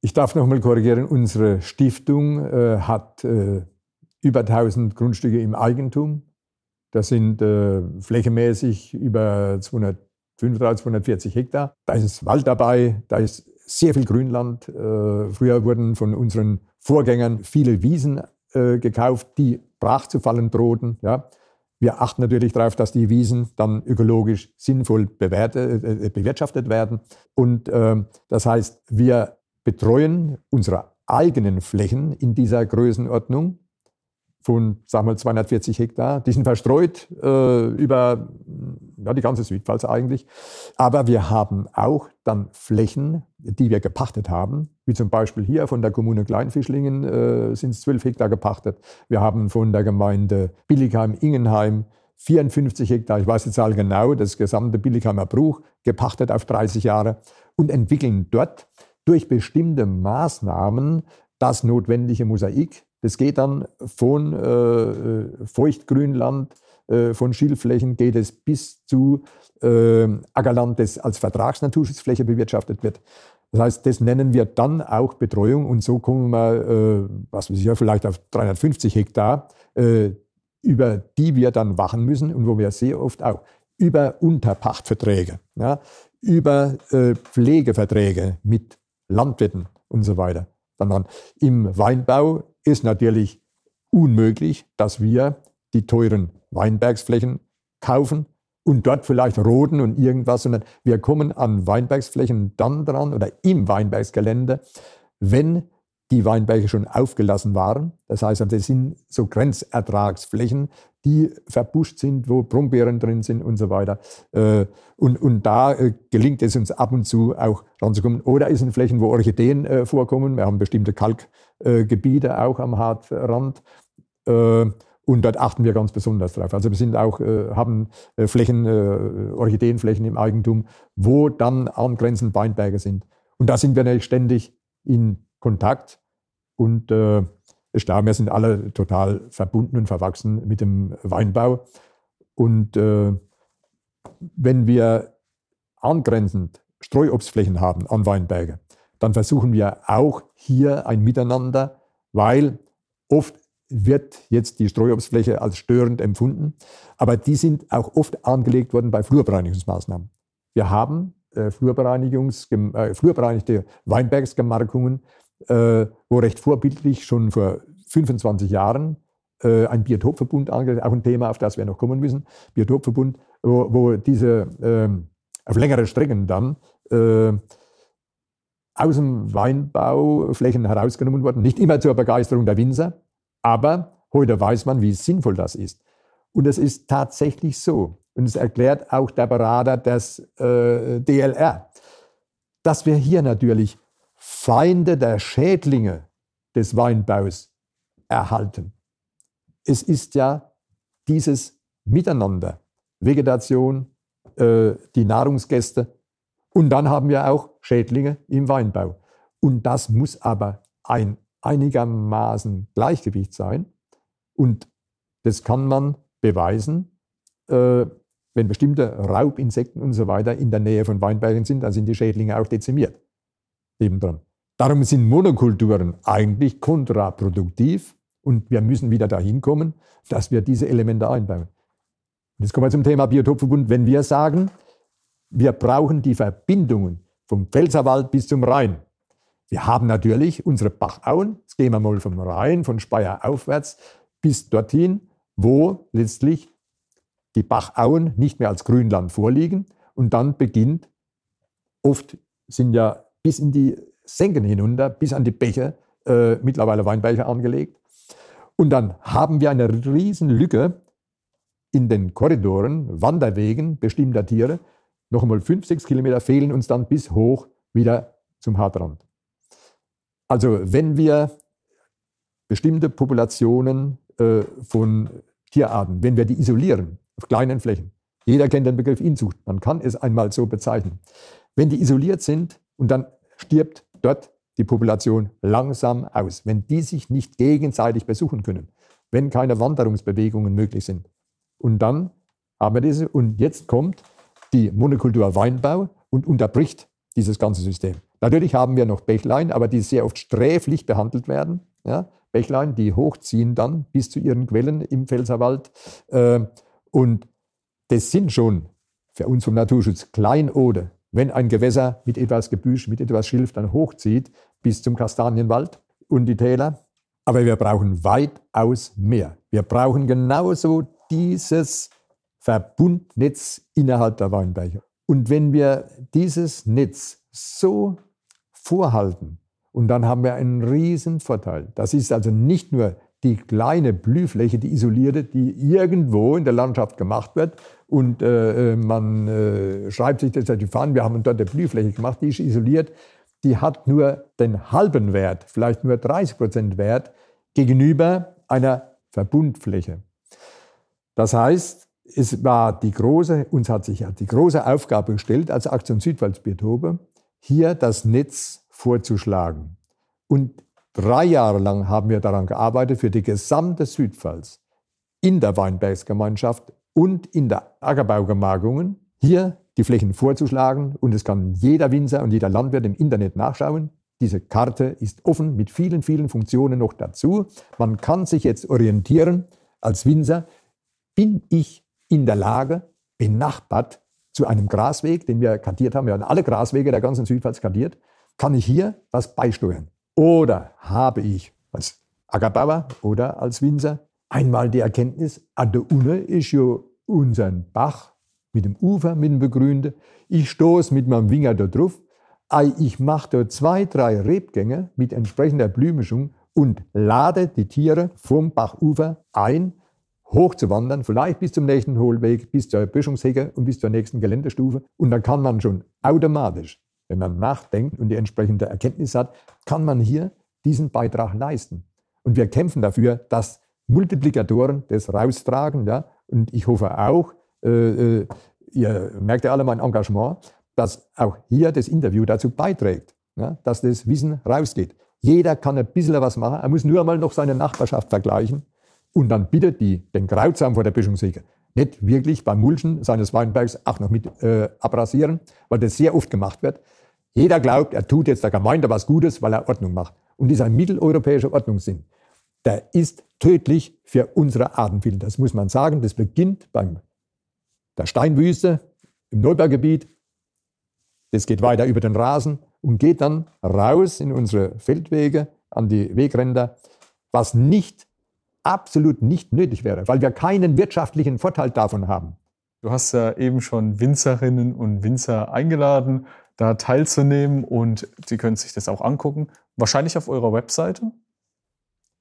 Ich darf nochmal korrigieren, unsere Stiftung äh, hat äh, über 1000 Grundstücke im Eigentum. Das sind äh, flächemäßig über 235, 240 Hektar. Da ist Wald dabei, da ist sehr viel Grünland. Äh, früher wurden von unseren Vorgängern viele Wiesen äh, gekauft, die brach zu fallen drohten. Ja. Wir achten natürlich darauf, dass die Wiesen dann ökologisch sinnvoll äh, bewirtschaftet werden. Und äh, das heißt, wir betreuen unsere eigenen Flächen in dieser Größenordnung von, sagen wir, 240 Hektar. Die sind verstreut äh, über ja, die ganze Südpfalz eigentlich. Aber wir haben auch dann Flächen, die wir gepachtet haben, wie zum Beispiel hier von der Kommune Kleinfischlingen äh, sind es 12 Hektar gepachtet. Wir haben von der Gemeinde Billigheim-Ingenheim 54 Hektar, ich weiß die Zahl genau, das gesamte Billigheimer Bruch gepachtet auf 30 Jahre und entwickeln dort durch bestimmte Maßnahmen das notwendige Mosaik das geht dann von äh, äh, Feuchtgrünland, äh, von Schilfflächen geht es bis zu äh, Ackerland, das als Vertragsnaturschutzfläche bewirtschaftet wird. Das heißt, das nennen wir dann auch Betreuung und so kommen wir, äh, was weiß ich ja, vielleicht auf 350 Hektar, äh, über die wir dann wachen müssen und wo wir sehr oft auch über Unterpachtverträge, ja, über äh, Pflegeverträge mit Landwirten und so weiter. Dann im Weinbau ist natürlich unmöglich, dass wir die teuren Weinbergsflächen kaufen und dort vielleicht roden und irgendwas, sondern wir kommen an Weinbergsflächen dann dran oder im Weinbergsgelände, wenn die Weinberge schon aufgelassen waren. Das heißt, das sind so Grenzertragsflächen, die verbuscht sind, wo Brombeeren drin sind und so weiter. Äh, und, und da äh, gelingt es uns ab und zu auch ranzukommen. Oder es sind Flächen, wo Orchideen äh, vorkommen. Wir haben bestimmte Kalkgebiete auch am Hartrand. Und dort achten wir ganz besonders drauf. Also wir sind auch, haben Flächen, Orchideenflächen im Eigentum, wo dann angrenzend Weinberge sind. Und da sind wir natürlich ständig in Kontakt und äh, ist klar, wir sind alle total verbunden und verwachsen mit dem Weinbau. Und äh, wenn wir angrenzend Streuobstflächen haben an Weinberge, dann versuchen wir auch hier ein Miteinander, weil oft wird jetzt die Streuobstfläche als störend empfunden, aber die sind auch oft angelegt worden bei Flurbereinigungsmaßnahmen. Wir haben äh, Flurbereinigungs, äh, flurbereinigte Weinbergsgemarkungen, wo recht vorbildlich schon vor 25 Jahren äh, ein Biotopverbund angelegt, auch ein Thema, auf das wir noch kommen müssen, Biotopverbund, wo, wo diese ähm, auf längere Strecken dann äh, aus dem Weinbau Flächen herausgenommen wurden. Nicht immer zur Begeisterung der Winzer, aber heute weiß man, wie sinnvoll das ist. Und es ist tatsächlich so, und es erklärt auch der Berater des äh, DLR, dass wir hier natürlich Feinde der Schädlinge des Weinbaus erhalten. Es ist ja dieses Miteinander, Vegetation, äh, die Nahrungsgäste und dann haben wir auch Schädlinge im Weinbau. Und das muss aber ein einigermaßen Gleichgewicht sein und das kann man beweisen, äh, wenn bestimmte Raubinsekten und so weiter in der Nähe von Weinbergen sind, dann sind die Schädlinge auch dezimiert nebendran. Darum sind Monokulturen eigentlich kontraproduktiv und wir müssen wieder dahin kommen, dass wir diese Elemente einbauen. Jetzt kommen wir zum Thema Biotopverbund. Wenn wir sagen, wir brauchen die Verbindungen vom Pfälzerwald bis zum Rhein. Wir haben natürlich unsere Bachauen, jetzt gehen wir mal vom Rhein, von Speyer aufwärts, bis dorthin, wo letztlich die Bachauen nicht mehr als Grünland vorliegen. Und dann beginnt, oft sind ja bis in die Senken hinunter, bis an die Bäche, äh, mittlerweile Weinbäche angelegt. Und dann haben wir eine riesen Lücke in den Korridoren, Wanderwegen bestimmter Tiere. Noch einmal fünf, sechs Kilometer fehlen uns dann bis hoch wieder zum Hartrand. Also wenn wir bestimmte Populationen äh, von Tierarten, wenn wir die isolieren auf kleinen Flächen, jeder kennt den Begriff Inzucht, man kann es einmal so bezeichnen. Wenn die isoliert sind und dann stirbt dort die Population langsam aus, wenn die sich nicht gegenseitig besuchen können, wenn keine Wanderungsbewegungen möglich sind. Und dann haben wir diese, und jetzt kommt die Monokultur Weinbau und unterbricht dieses ganze System. Natürlich haben wir noch Bächlein, aber die sehr oft sträflich behandelt werden. Ja? Bächlein, die hochziehen dann bis zu ihren Quellen im Pfälzerwald. Äh, und das sind schon für uns vom Naturschutz Kleinode, wenn ein Gewässer mit etwas Gebüsch, mit etwas Schilf dann hochzieht bis zum Kastanienwald und die Täler. Aber wir brauchen weitaus mehr. Wir brauchen genauso dieses Verbundnetz innerhalb der Weinberge. Und wenn wir dieses Netz so vorhalten, und dann haben wir einen riesen Vorteil. Das ist also nicht nur die kleine Blühfläche, die isolierte, die irgendwo in der Landschaft gemacht wird, und äh, äh, man äh, schreibt sich das auf die Fahnen, wir haben dort eine Blühfläche gemacht, die ist isoliert, die hat nur den halben Wert, vielleicht nur 30 Prozent Wert gegenüber einer Verbundfläche. Das heißt, es war die große, uns hat sich die große Aufgabe gestellt, als Aktion Südpfalzbiotope, hier das Netz vorzuschlagen. Und drei Jahre lang haben wir daran gearbeitet, für die gesamte Südpfalz in der Weinbergsgemeinschaft und in der Ackerbaugemarkungen hier die Flächen vorzuschlagen. Und es kann jeder Winzer und jeder Landwirt im Internet nachschauen. Diese Karte ist offen mit vielen, vielen Funktionen noch dazu. Man kann sich jetzt orientieren als Winzer. Bin ich in der Lage, benachbart zu einem Grasweg, den wir kartiert haben, wir haben alle Graswege der ganzen Südpfalz kartiert, kann ich hier was beisteuern? Oder habe ich als Ackerbauer oder als Winzer einmal die Erkenntnis, an der Unne ist ja unseren Bach mit dem Ufer, mit dem Begrünten. Ich stoße mit meinem Finger da drauf. Ich mache dort zwei, drei Rebgänge mit entsprechender Blühmischung und lade die Tiere vom Bachufer ein, hochzuwandern, vielleicht bis zum nächsten Hohlweg, bis zur Böschungshecke und bis zur nächsten Geländestufe. Und dann kann man schon automatisch, wenn man nachdenkt und die entsprechende Erkenntnis hat, kann man hier diesen Beitrag leisten. Und wir kämpfen dafür, dass Multiplikatoren das raustragen. Ja? Und ich hoffe auch, äh, äh, ihr merkt ja alle mein Engagement, dass auch hier das Interview dazu beiträgt, ja? dass das Wissen rausgeht. Jeder kann ein bisschen was machen. Er muss nur einmal noch seine Nachbarschaft vergleichen und dann bitte die, den Krautsamen vor der Böschungssäge nicht wirklich beim Mulchen seines Weinbergs auch noch mit äh, abrasieren, weil das sehr oft gemacht wird. Jeder glaubt, er tut jetzt der Gemeinde was Gutes, weil er Ordnung macht. Und dieser mitteleuropäische Ordnungssinn, der ist tödlich für unsere Artenvielfalt. Das muss man sagen. Das beginnt beim der Steinwüste im Neuberggebiet. Das geht weiter über den Rasen und geht dann raus in unsere Feldwege, an die Wegränder, was nicht, absolut nicht nötig wäre, weil wir keinen wirtschaftlichen Vorteil davon haben. Du hast ja eben schon Winzerinnen und Winzer eingeladen, da teilzunehmen und sie können sich das auch angucken. Wahrscheinlich auf eurer Webseite?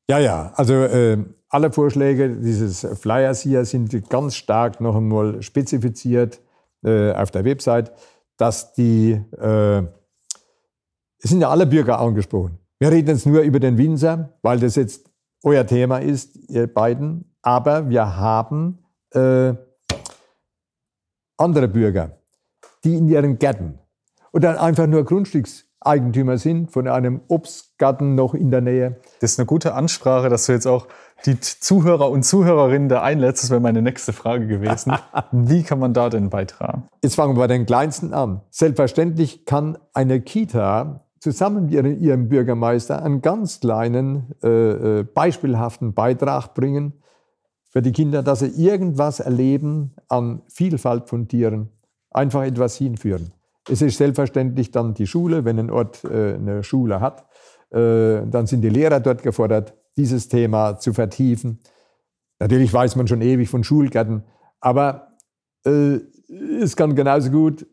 Ja, ja. Also äh, alle Vorschläge dieses Flyers hier sind ganz stark noch einmal spezifiziert äh, auf der Website, dass die, äh, es sind ja alle Bürger angesprochen. Wir reden jetzt nur über den Winzer, weil das jetzt euer Thema ist, ihr beiden. Aber wir haben äh, andere Bürger, die in ihren Gärten oder einfach nur Grundstückseigentümer sind von einem Obstgarten noch in der Nähe. Das ist eine gute Ansprache, dass du jetzt auch die Zuhörer und Zuhörerinnen da einlädst. Das wäre meine nächste Frage gewesen. Wie kann man da denn beitragen? Jetzt fangen wir bei den Kleinsten an. Selbstverständlich kann eine Kita zusammen mit ihrem Bürgermeister einen ganz kleinen, äh, äh, beispielhaften Beitrag bringen für die Kinder, dass sie irgendwas erleben an Vielfalt von Tieren, einfach etwas hinführen. Es ist selbstverständlich dann die Schule, wenn ein Ort äh, eine Schule hat, äh, dann sind die Lehrer dort gefordert, dieses Thema zu vertiefen. Natürlich weiß man schon ewig von Schulgärten, aber äh, es kann genauso gut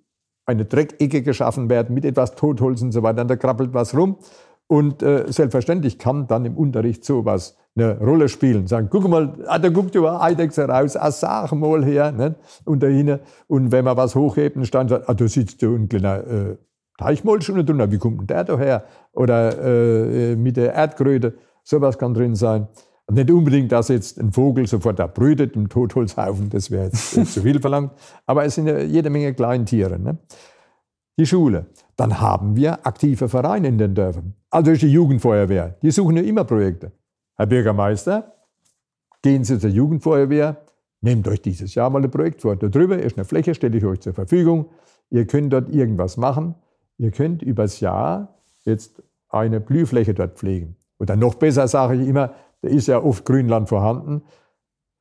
eine Dreckecke geschaffen werden mit etwas Totholz und so weiter. Da krabbelt was rum. Und selbstverständlich kann dann im Unterricht sowas eine Rolle spielen. Sagen, guck mal, ah, da guckt ja Eidechse raus, ah, sag mal her. Nicht? Und dahinter, und wenn man was hochhebt, dann sagt, ah, da sitzt so ein kleiner äh, Teichmolch unten drunter, wie kommt denn der da her? Oder äh, mit der Erdkröte, sowas kann drin sein. Nicht unbedingt, dass jetzt ein Vogel sofort da brütet im Totholzhaufen, das wäre jetzt zu viel verlangt. Aber es sind ja jede Menge Kleintiere. Ne? Die Schule. Dann haben wir aktive Vereine in den Dörfern. Also ist die Jugendfeuerwehr. Die suchen ja immer Projekte. Herr Bürgermeister, gehen Sie zur Jugendfeuerwehr, nehmt euch dieses Jahr mal ein Projekt vor. Da drüber ist eine Fläche, stelle ich euch zur Verfügung. Ihr könnt dort irgendwas machen. Ihr könnt übers Jahr jetzt eine Blühfläche dort pflegen. Oder noch besser sage ich immer, da ist ja oft Grünland vorhanden.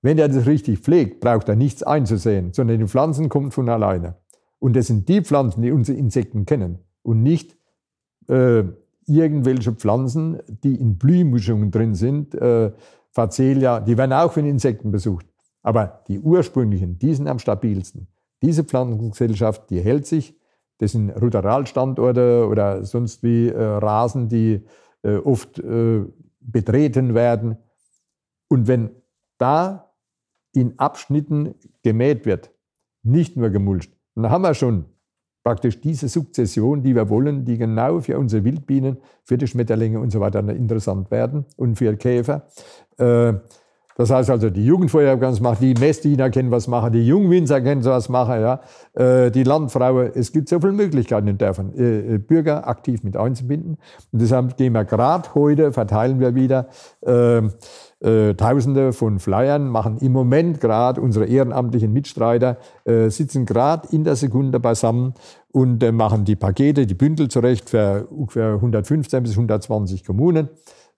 Wenn er das richtig pflegt, braucht er nichts einzusehen, sondern die Pflanzen kommen von alleine. Und das sind die Pflanzen, die unsere Insekten kennen und nicht äh, irgendwelche Pflanzen, die in Blühmischungen drin sind. Äh, Facelia, die werden auch von Insekten besucht. Aber die ursprünglichen, die sind am stabilsten. Diese Pflanzengesellschaft, die hält sich. Das sind Ruderalstandorte oder sonst wie äh, Rasen, die äh, oft äh, betreten werden. Und wenn da in Abschnitten gemäht wird, nicht nur gemulcht, dann haben wir schon praktisch diese Sukzession, die wir wollen, die genau für unsere Wildbienen, für die Schmetterlinge und so weiter interessant werden und für Käfer. Äh, das heißt also, die Jugendfeuerwehr kann es machen, die Messdiener können was machen, die Jungwinzer können was machen, ja, äh, die Landfrauen. Es gibt so viele Möglichkeiten in Dörfern, äh, Bürger aktiv mit einzubinden. Und deshalb gehen wir gerade heute, verteilen wir wieder äh, Tausende von Flyern, machen im Moment gerade unsere ehrenamtlichen Mitstreiter, äh, sitzen gerade in der Sekunde beisammen und äh, machen die Pakete, die Bündel zurecht für ungefähr 115 bis 120 Kommunen,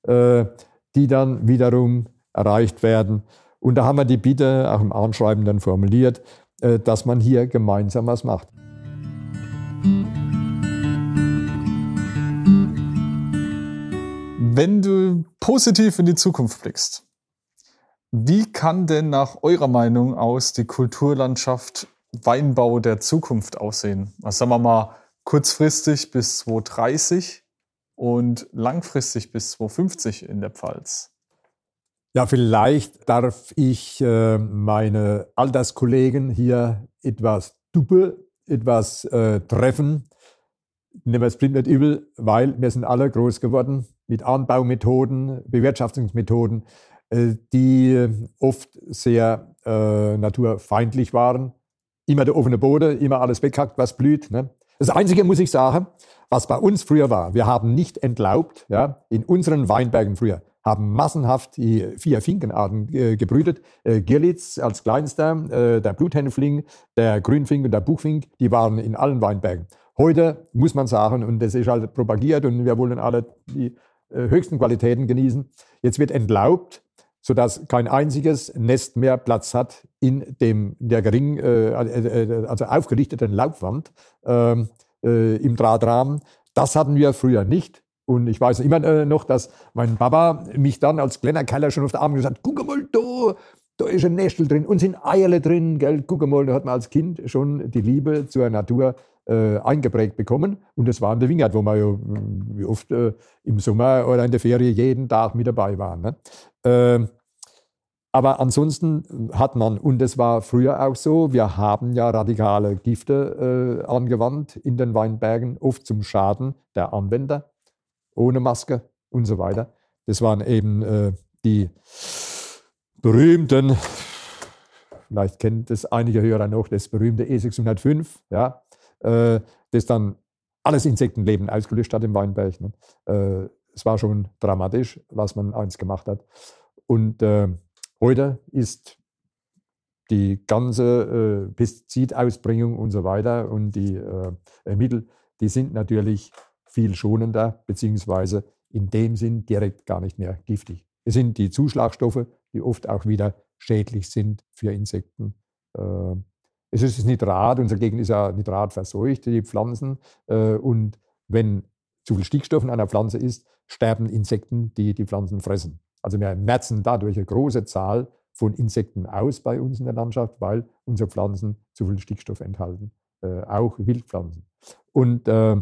äh, die dann wiederum erreicht werden. Und da haben wir die Bitte auch im Anschreiben dann formuliert, äh, dass man hier gemeinsam was macht. Wenn du positiv in die Zukunft blickst, wie kann denn nach eurer Meinung aus die Kulturlandschaft Weinbau der Zukunft aussehen? Was sagen wir mal kurzfristig bis 2030 und langfristig bis 2050 in der Pfalz. Ja, vielleicht darf ich äh, meine Alterskollegen hier etwas duppe, etwas äh, treffen. Nehmen wir es blind nicht übel, weil wir sind alle groß geworden mit Anbaumethoden, Bewirtschaftungsmethoden, äh, die oft sehr äh, naturfeindlich waren. Immer der offene Boden, immer alles weghackt, was blüht. Ne? Das Einzige, muss ich sagen, was bei uns früher war, wir haben nicht entlaubt, ja, in unseren Weinbergen früher haben massenhaft die vier Finkenarten äh, gebrütet. Äh, Girlitz als kleinster, äh, der Bluthänfling, der Grünfink und der Buchfink, die waren in allen Weinbergen. Heute muss man sagen, und das ist halt propagiert und wir wollen alle die höchsten Qualitäten genießen, jetzt wird entlaubt, sodass kein einziges Nest mehr Platz hat in dem der gering, äh, äh, also aufgerichteten Laubwand ähm, im Drahtrahmen. Das hatten wir früher nicht. Und ich weiß immer äh, noch, dass mein Papa mich dann als kleiner Keller schon auf der Arm gesagt hat, guck mal da, da ist ein Nestel drin und sind Eierle drin, gell, guck mal, da hat man als Kind schon die Liebe zur Natur äh, eingeprägt bekommen. Und das war in der Wingert, wo man ja wie oft äh, im Sommer oder in der Ferie jeden Tag mit dabei waren. Ne? Äh, aber ansonsten hat man, und das war früher auch so, wir haben ja radikale Gifte äh, angewandt in den Weinbergen, oft zum Schaden der Anwender ohne Maske und so weiter. Das waren eben äh, die berühmten, vielleicht kennt es einige Hörer noch, das berühmte E605, ja, äh, das dann alles Insektenleben ausgelöscht hat im Weinberg. Ne? Äh, es war schon dramatisch, was man eins gemacht hat. Und äh, heute ist die ganze äh, Pestizidausbringung und so weiter und die äh, Mittel, die sind natürlich viel schonender, beziehungsweise in dem Sinn direkt gar nicht mehr giftig. Es sind die Zuschlagstoffe, die oft auch wieder schädlich sind für Insekten. Ähm, es ist das Nitrat, unser Gegend ist ja nitratverseucht, die Pflanzen. Äh, und wenn zu viel Stickstoff in einer Pflanze ist, sterben Insekten, die die Pflanzen fressen. Also wir merzen dadurch eine große Zahl von Insekten aus bei uns in der Landschaft, weil unsere Pflanzen zu viel Stickstoff enthalten, äh, auch Wildpflanzen. Und äh,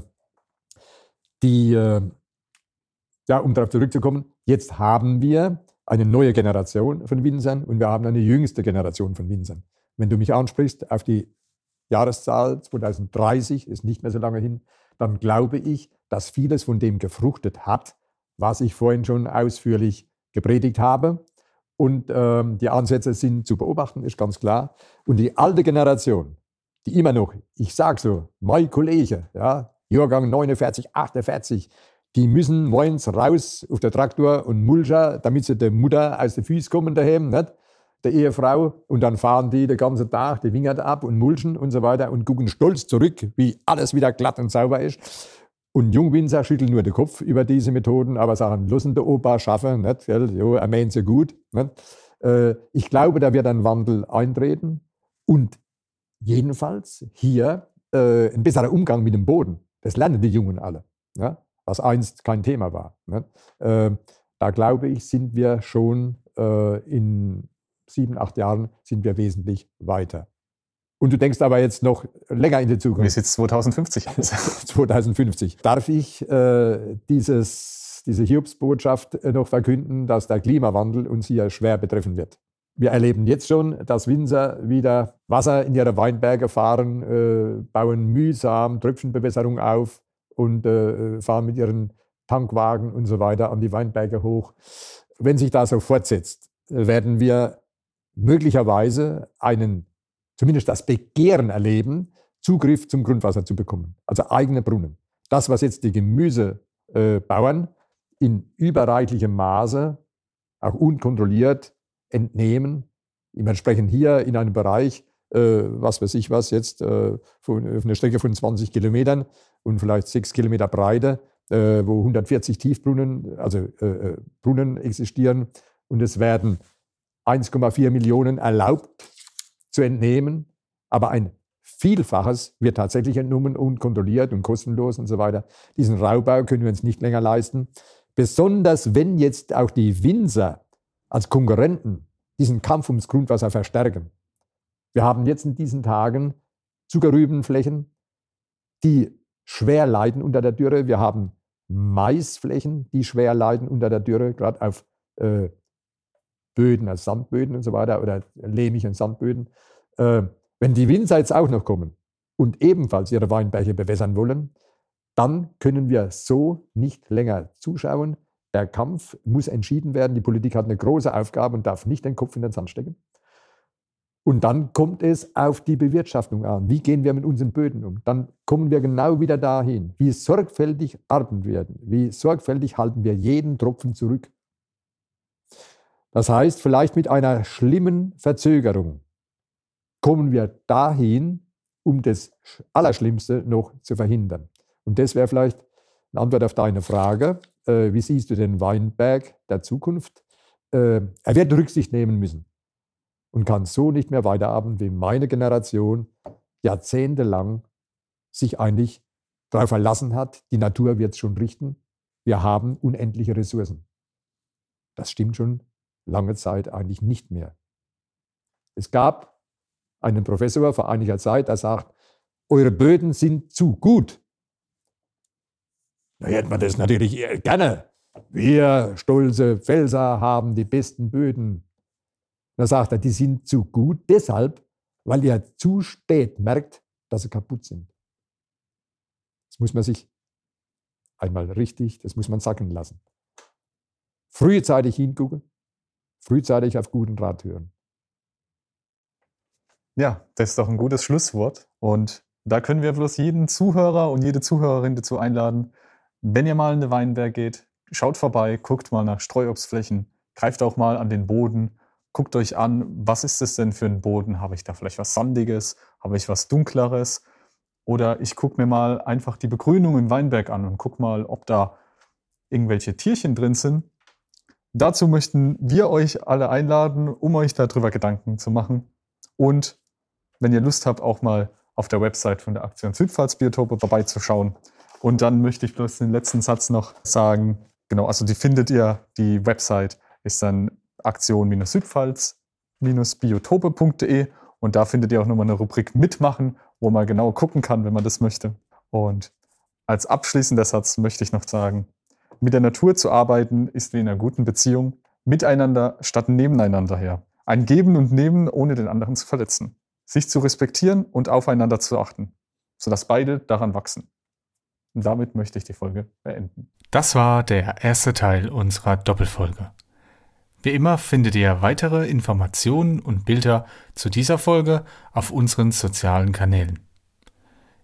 die, äh, ja, um darauf zurückzukommen, jetzt haben wir eine neue Generation von Winzern und wir haben eine jüngste Generation von Winzern. Wenn du mich ansprichst auf die Jahreszahl 2030, ist nicht mehr so lange hin, dann glaube ich, dass vieles von dem gefruchtet hat, was ich vorhin schon ausführlich gepredigt habe. Und ähm, die Ansätze sind zu beobachten, ist ganz klar. Und die alte Generation, die immer noch, ich sage so, mein Kollege, ja, Jahrgang 49, 48, die müssen morgens raus auf der Traktor und mulchen, damit sie der Mutter aus den Füßen kommen daheim, nicht? der Ehefrau. Und dann fahren die den ganzen Tag die Wingert ab und mulchen und so weiter und gucken stolz zurück, wie alles wieder glatt und sauber ist. Und Jungwinzer schütteln nur den Kopf über diese Methoden, aber sagen, lassen der Opa schaffen, nicht? Jo, er meint sie gut. Nicht? Äh, ich glaube, da wird ein Wandel eintreten und jedenfalls hier äh, ein besserer Umgang mit dem Boden. Das lernen die Jungen alle, ja? Was einst kein Thema war. Ne? Äh, da glaube ich, sind wir schon äh, in sieben, acht Jahren sind wir wesentlich weiter. Und du denkst aber jetzt noch länger in die Zukunft. Sieht es 2050 aus? 2050. Darf ich äh, dieses, diese Hiobsbotschaft äh, noch verkünden, dass der Klimawandel uns hier schwer betreffen wird? Wir erleben jetzt schon, dass Winzer wieder Wasser in ihre Weinberge fahren, äh, bauen mühsam Tröpfchenbewässerung auf und äh, fahren mit ihren Tankwagen und so weiter an die Weinberge hoch. Wenn sich das so fortsetzt, werden wir möglicherweise einen, zumindest das Begehren erleben, Zugriff zum Grundwasser zu bekommen, also eigene Brunnen. Das, was jetzt die Gemüsebauern in überreichlichem Maße, auch unkontrolliert, entnehmen. Wir sprechen hier in einem Bereich, äh, was weiß ich was, jetzt äh, von, auf einer Strecke von 20 Kilometern und vielleicht sechs Kilometer Breite, äh, wo 140 Tiefbrunnen, also äh, äh, Brunnen existieren. Und es werden 1,4 Millionen erlaubt zu entnehmen, aber ein Vielfaches wird tatsächlich entnommen, unkontrolliert und kostenlos und so weiter. Diesen Raubbau können wir uns nicht länger leisten. Besonders wenn jetzt auch die Winzer als Konkurrenten diesen Kampf ums Grundwasser verstärken. Wir haben jetzt in diesen Tagen Zuckerrübenflächen, die schwer leiden unter der Dürre. Wir haben Maisflächen, die schwer leiden unter der Dürre, gerade auf äh, Böden, als Sandböden und so weiter oder lehmigen Sandböden. Äh, wenn die Winzer jetzt auch noch kommen und ebenfalls ihre Weinberge bewässern wollen, dann können wir so nicht länger zuschauen. Der Kampf muss entschieden werden. Die Politik hat eine große Aufgabe und darf nicht den Kopf in den Sand stecken. Und dann kommt es auf die Bewirtschaftung an. Wie gehen wir mit unseren Böden um? Dann kommen wir genau wieder dahin. Wie sorgfältig arbeiten wir? Wie sorgfältig halten wir jeden Tropfen zurück? Das heißt, vielleicht mit einer schlimmen Verzögerung kommen wir dahin, um das Allerschlimmste noch zu verhindern. Und das wäre vielleicht eine Antwort auf deine Frage. Äh, wie siehst du den Weinberg der Zukunft? Äh, er wird Rücksicht nehmen müssen und kann so nicht mehr weiterarbeiten, wie meine Generation jahrzehntelang sich eigentlich darauf verlassen hat, die Natur wird es schon richten. Wir haben unendliche Ressourcen. Das stimmt schon lange Zeit eigentlich nicht mehr. Es gab einen Professor vor einiger Zeit, der sagt, eure Böden sind zu gut. Da hätten wir das natürlich gerne. Wir stolze Felser haben die besten Böden da sagt er, die sind zu gut deshalb, weil ihr zu spät merkt, dass sie kaputt sind. Das muss man sich einmal richtig, das muss man sacken lassen. Frühzeitig hingucken, frühzeitig auf guten Rat hören. Ja, das ist doch ein gutes Schlusswort. Und da können wir bloß jeden Zuhörer und jede Zuhörerin dazu einladen, wenn ihr mal in den Weinberg geht, schaut vorbei, guckt mal nach Streuobstflächen, greift auch mal an den Boden guckt euch an, was ist das denn für ein Boden? Habe ich da vielleicht was Sandiges? Habe ich was Dunkleres? Oder ich gucke mir mal einfach die Begrünung im Weinberg an und gucke mal, ob da irgendwelche Tierchen drin sind. Dazu möchten wir euch alle einladen, um euch darüber Gedanken zu machen. Und wenn ihr Lust habt, auch mal auf der Website von der Aktion Südpfalz Biotope vorbeizuschauen. Und dann möchte ich bloß den letzten Satz noch sagen. Genau, also die findet ihr, die Website ist dann aktion-südpfalz-biotope.de und da findet ihr auch nochmal eine Rubrik Mitmachen, wo man genau gucken kann, wenn man das möchte. Und als abschließender Satz möchte ich noch sagen, mit der Natur zu arbeiten ist wie in einer guten Beziehung, miteinander statt nebeneinander her. Ein Geben und Nehmen, ohne den anderen zu verletzen. Sich zu respektieren und aufeinander zu achten, sodass beide daran wachsen. Und damit möchte ich die Folge beenden. Das war der erste Teil unserer Doppelfolge. Wie immer findet ihr weitere Informationen und Bilder zu dieser Folge auf unseren sozialen Kanälen.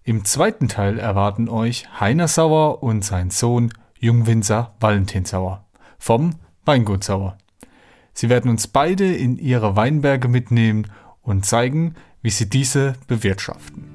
Im zweiten Teil erwarten euch Heiner Sauer und sein Sohn Jungwinzer Valentin Sauer vom Weingut Sauer. Sie werden uns beide in ihre Weinberge mitnehmen und zeigen, wie sie diese bewirtschaften.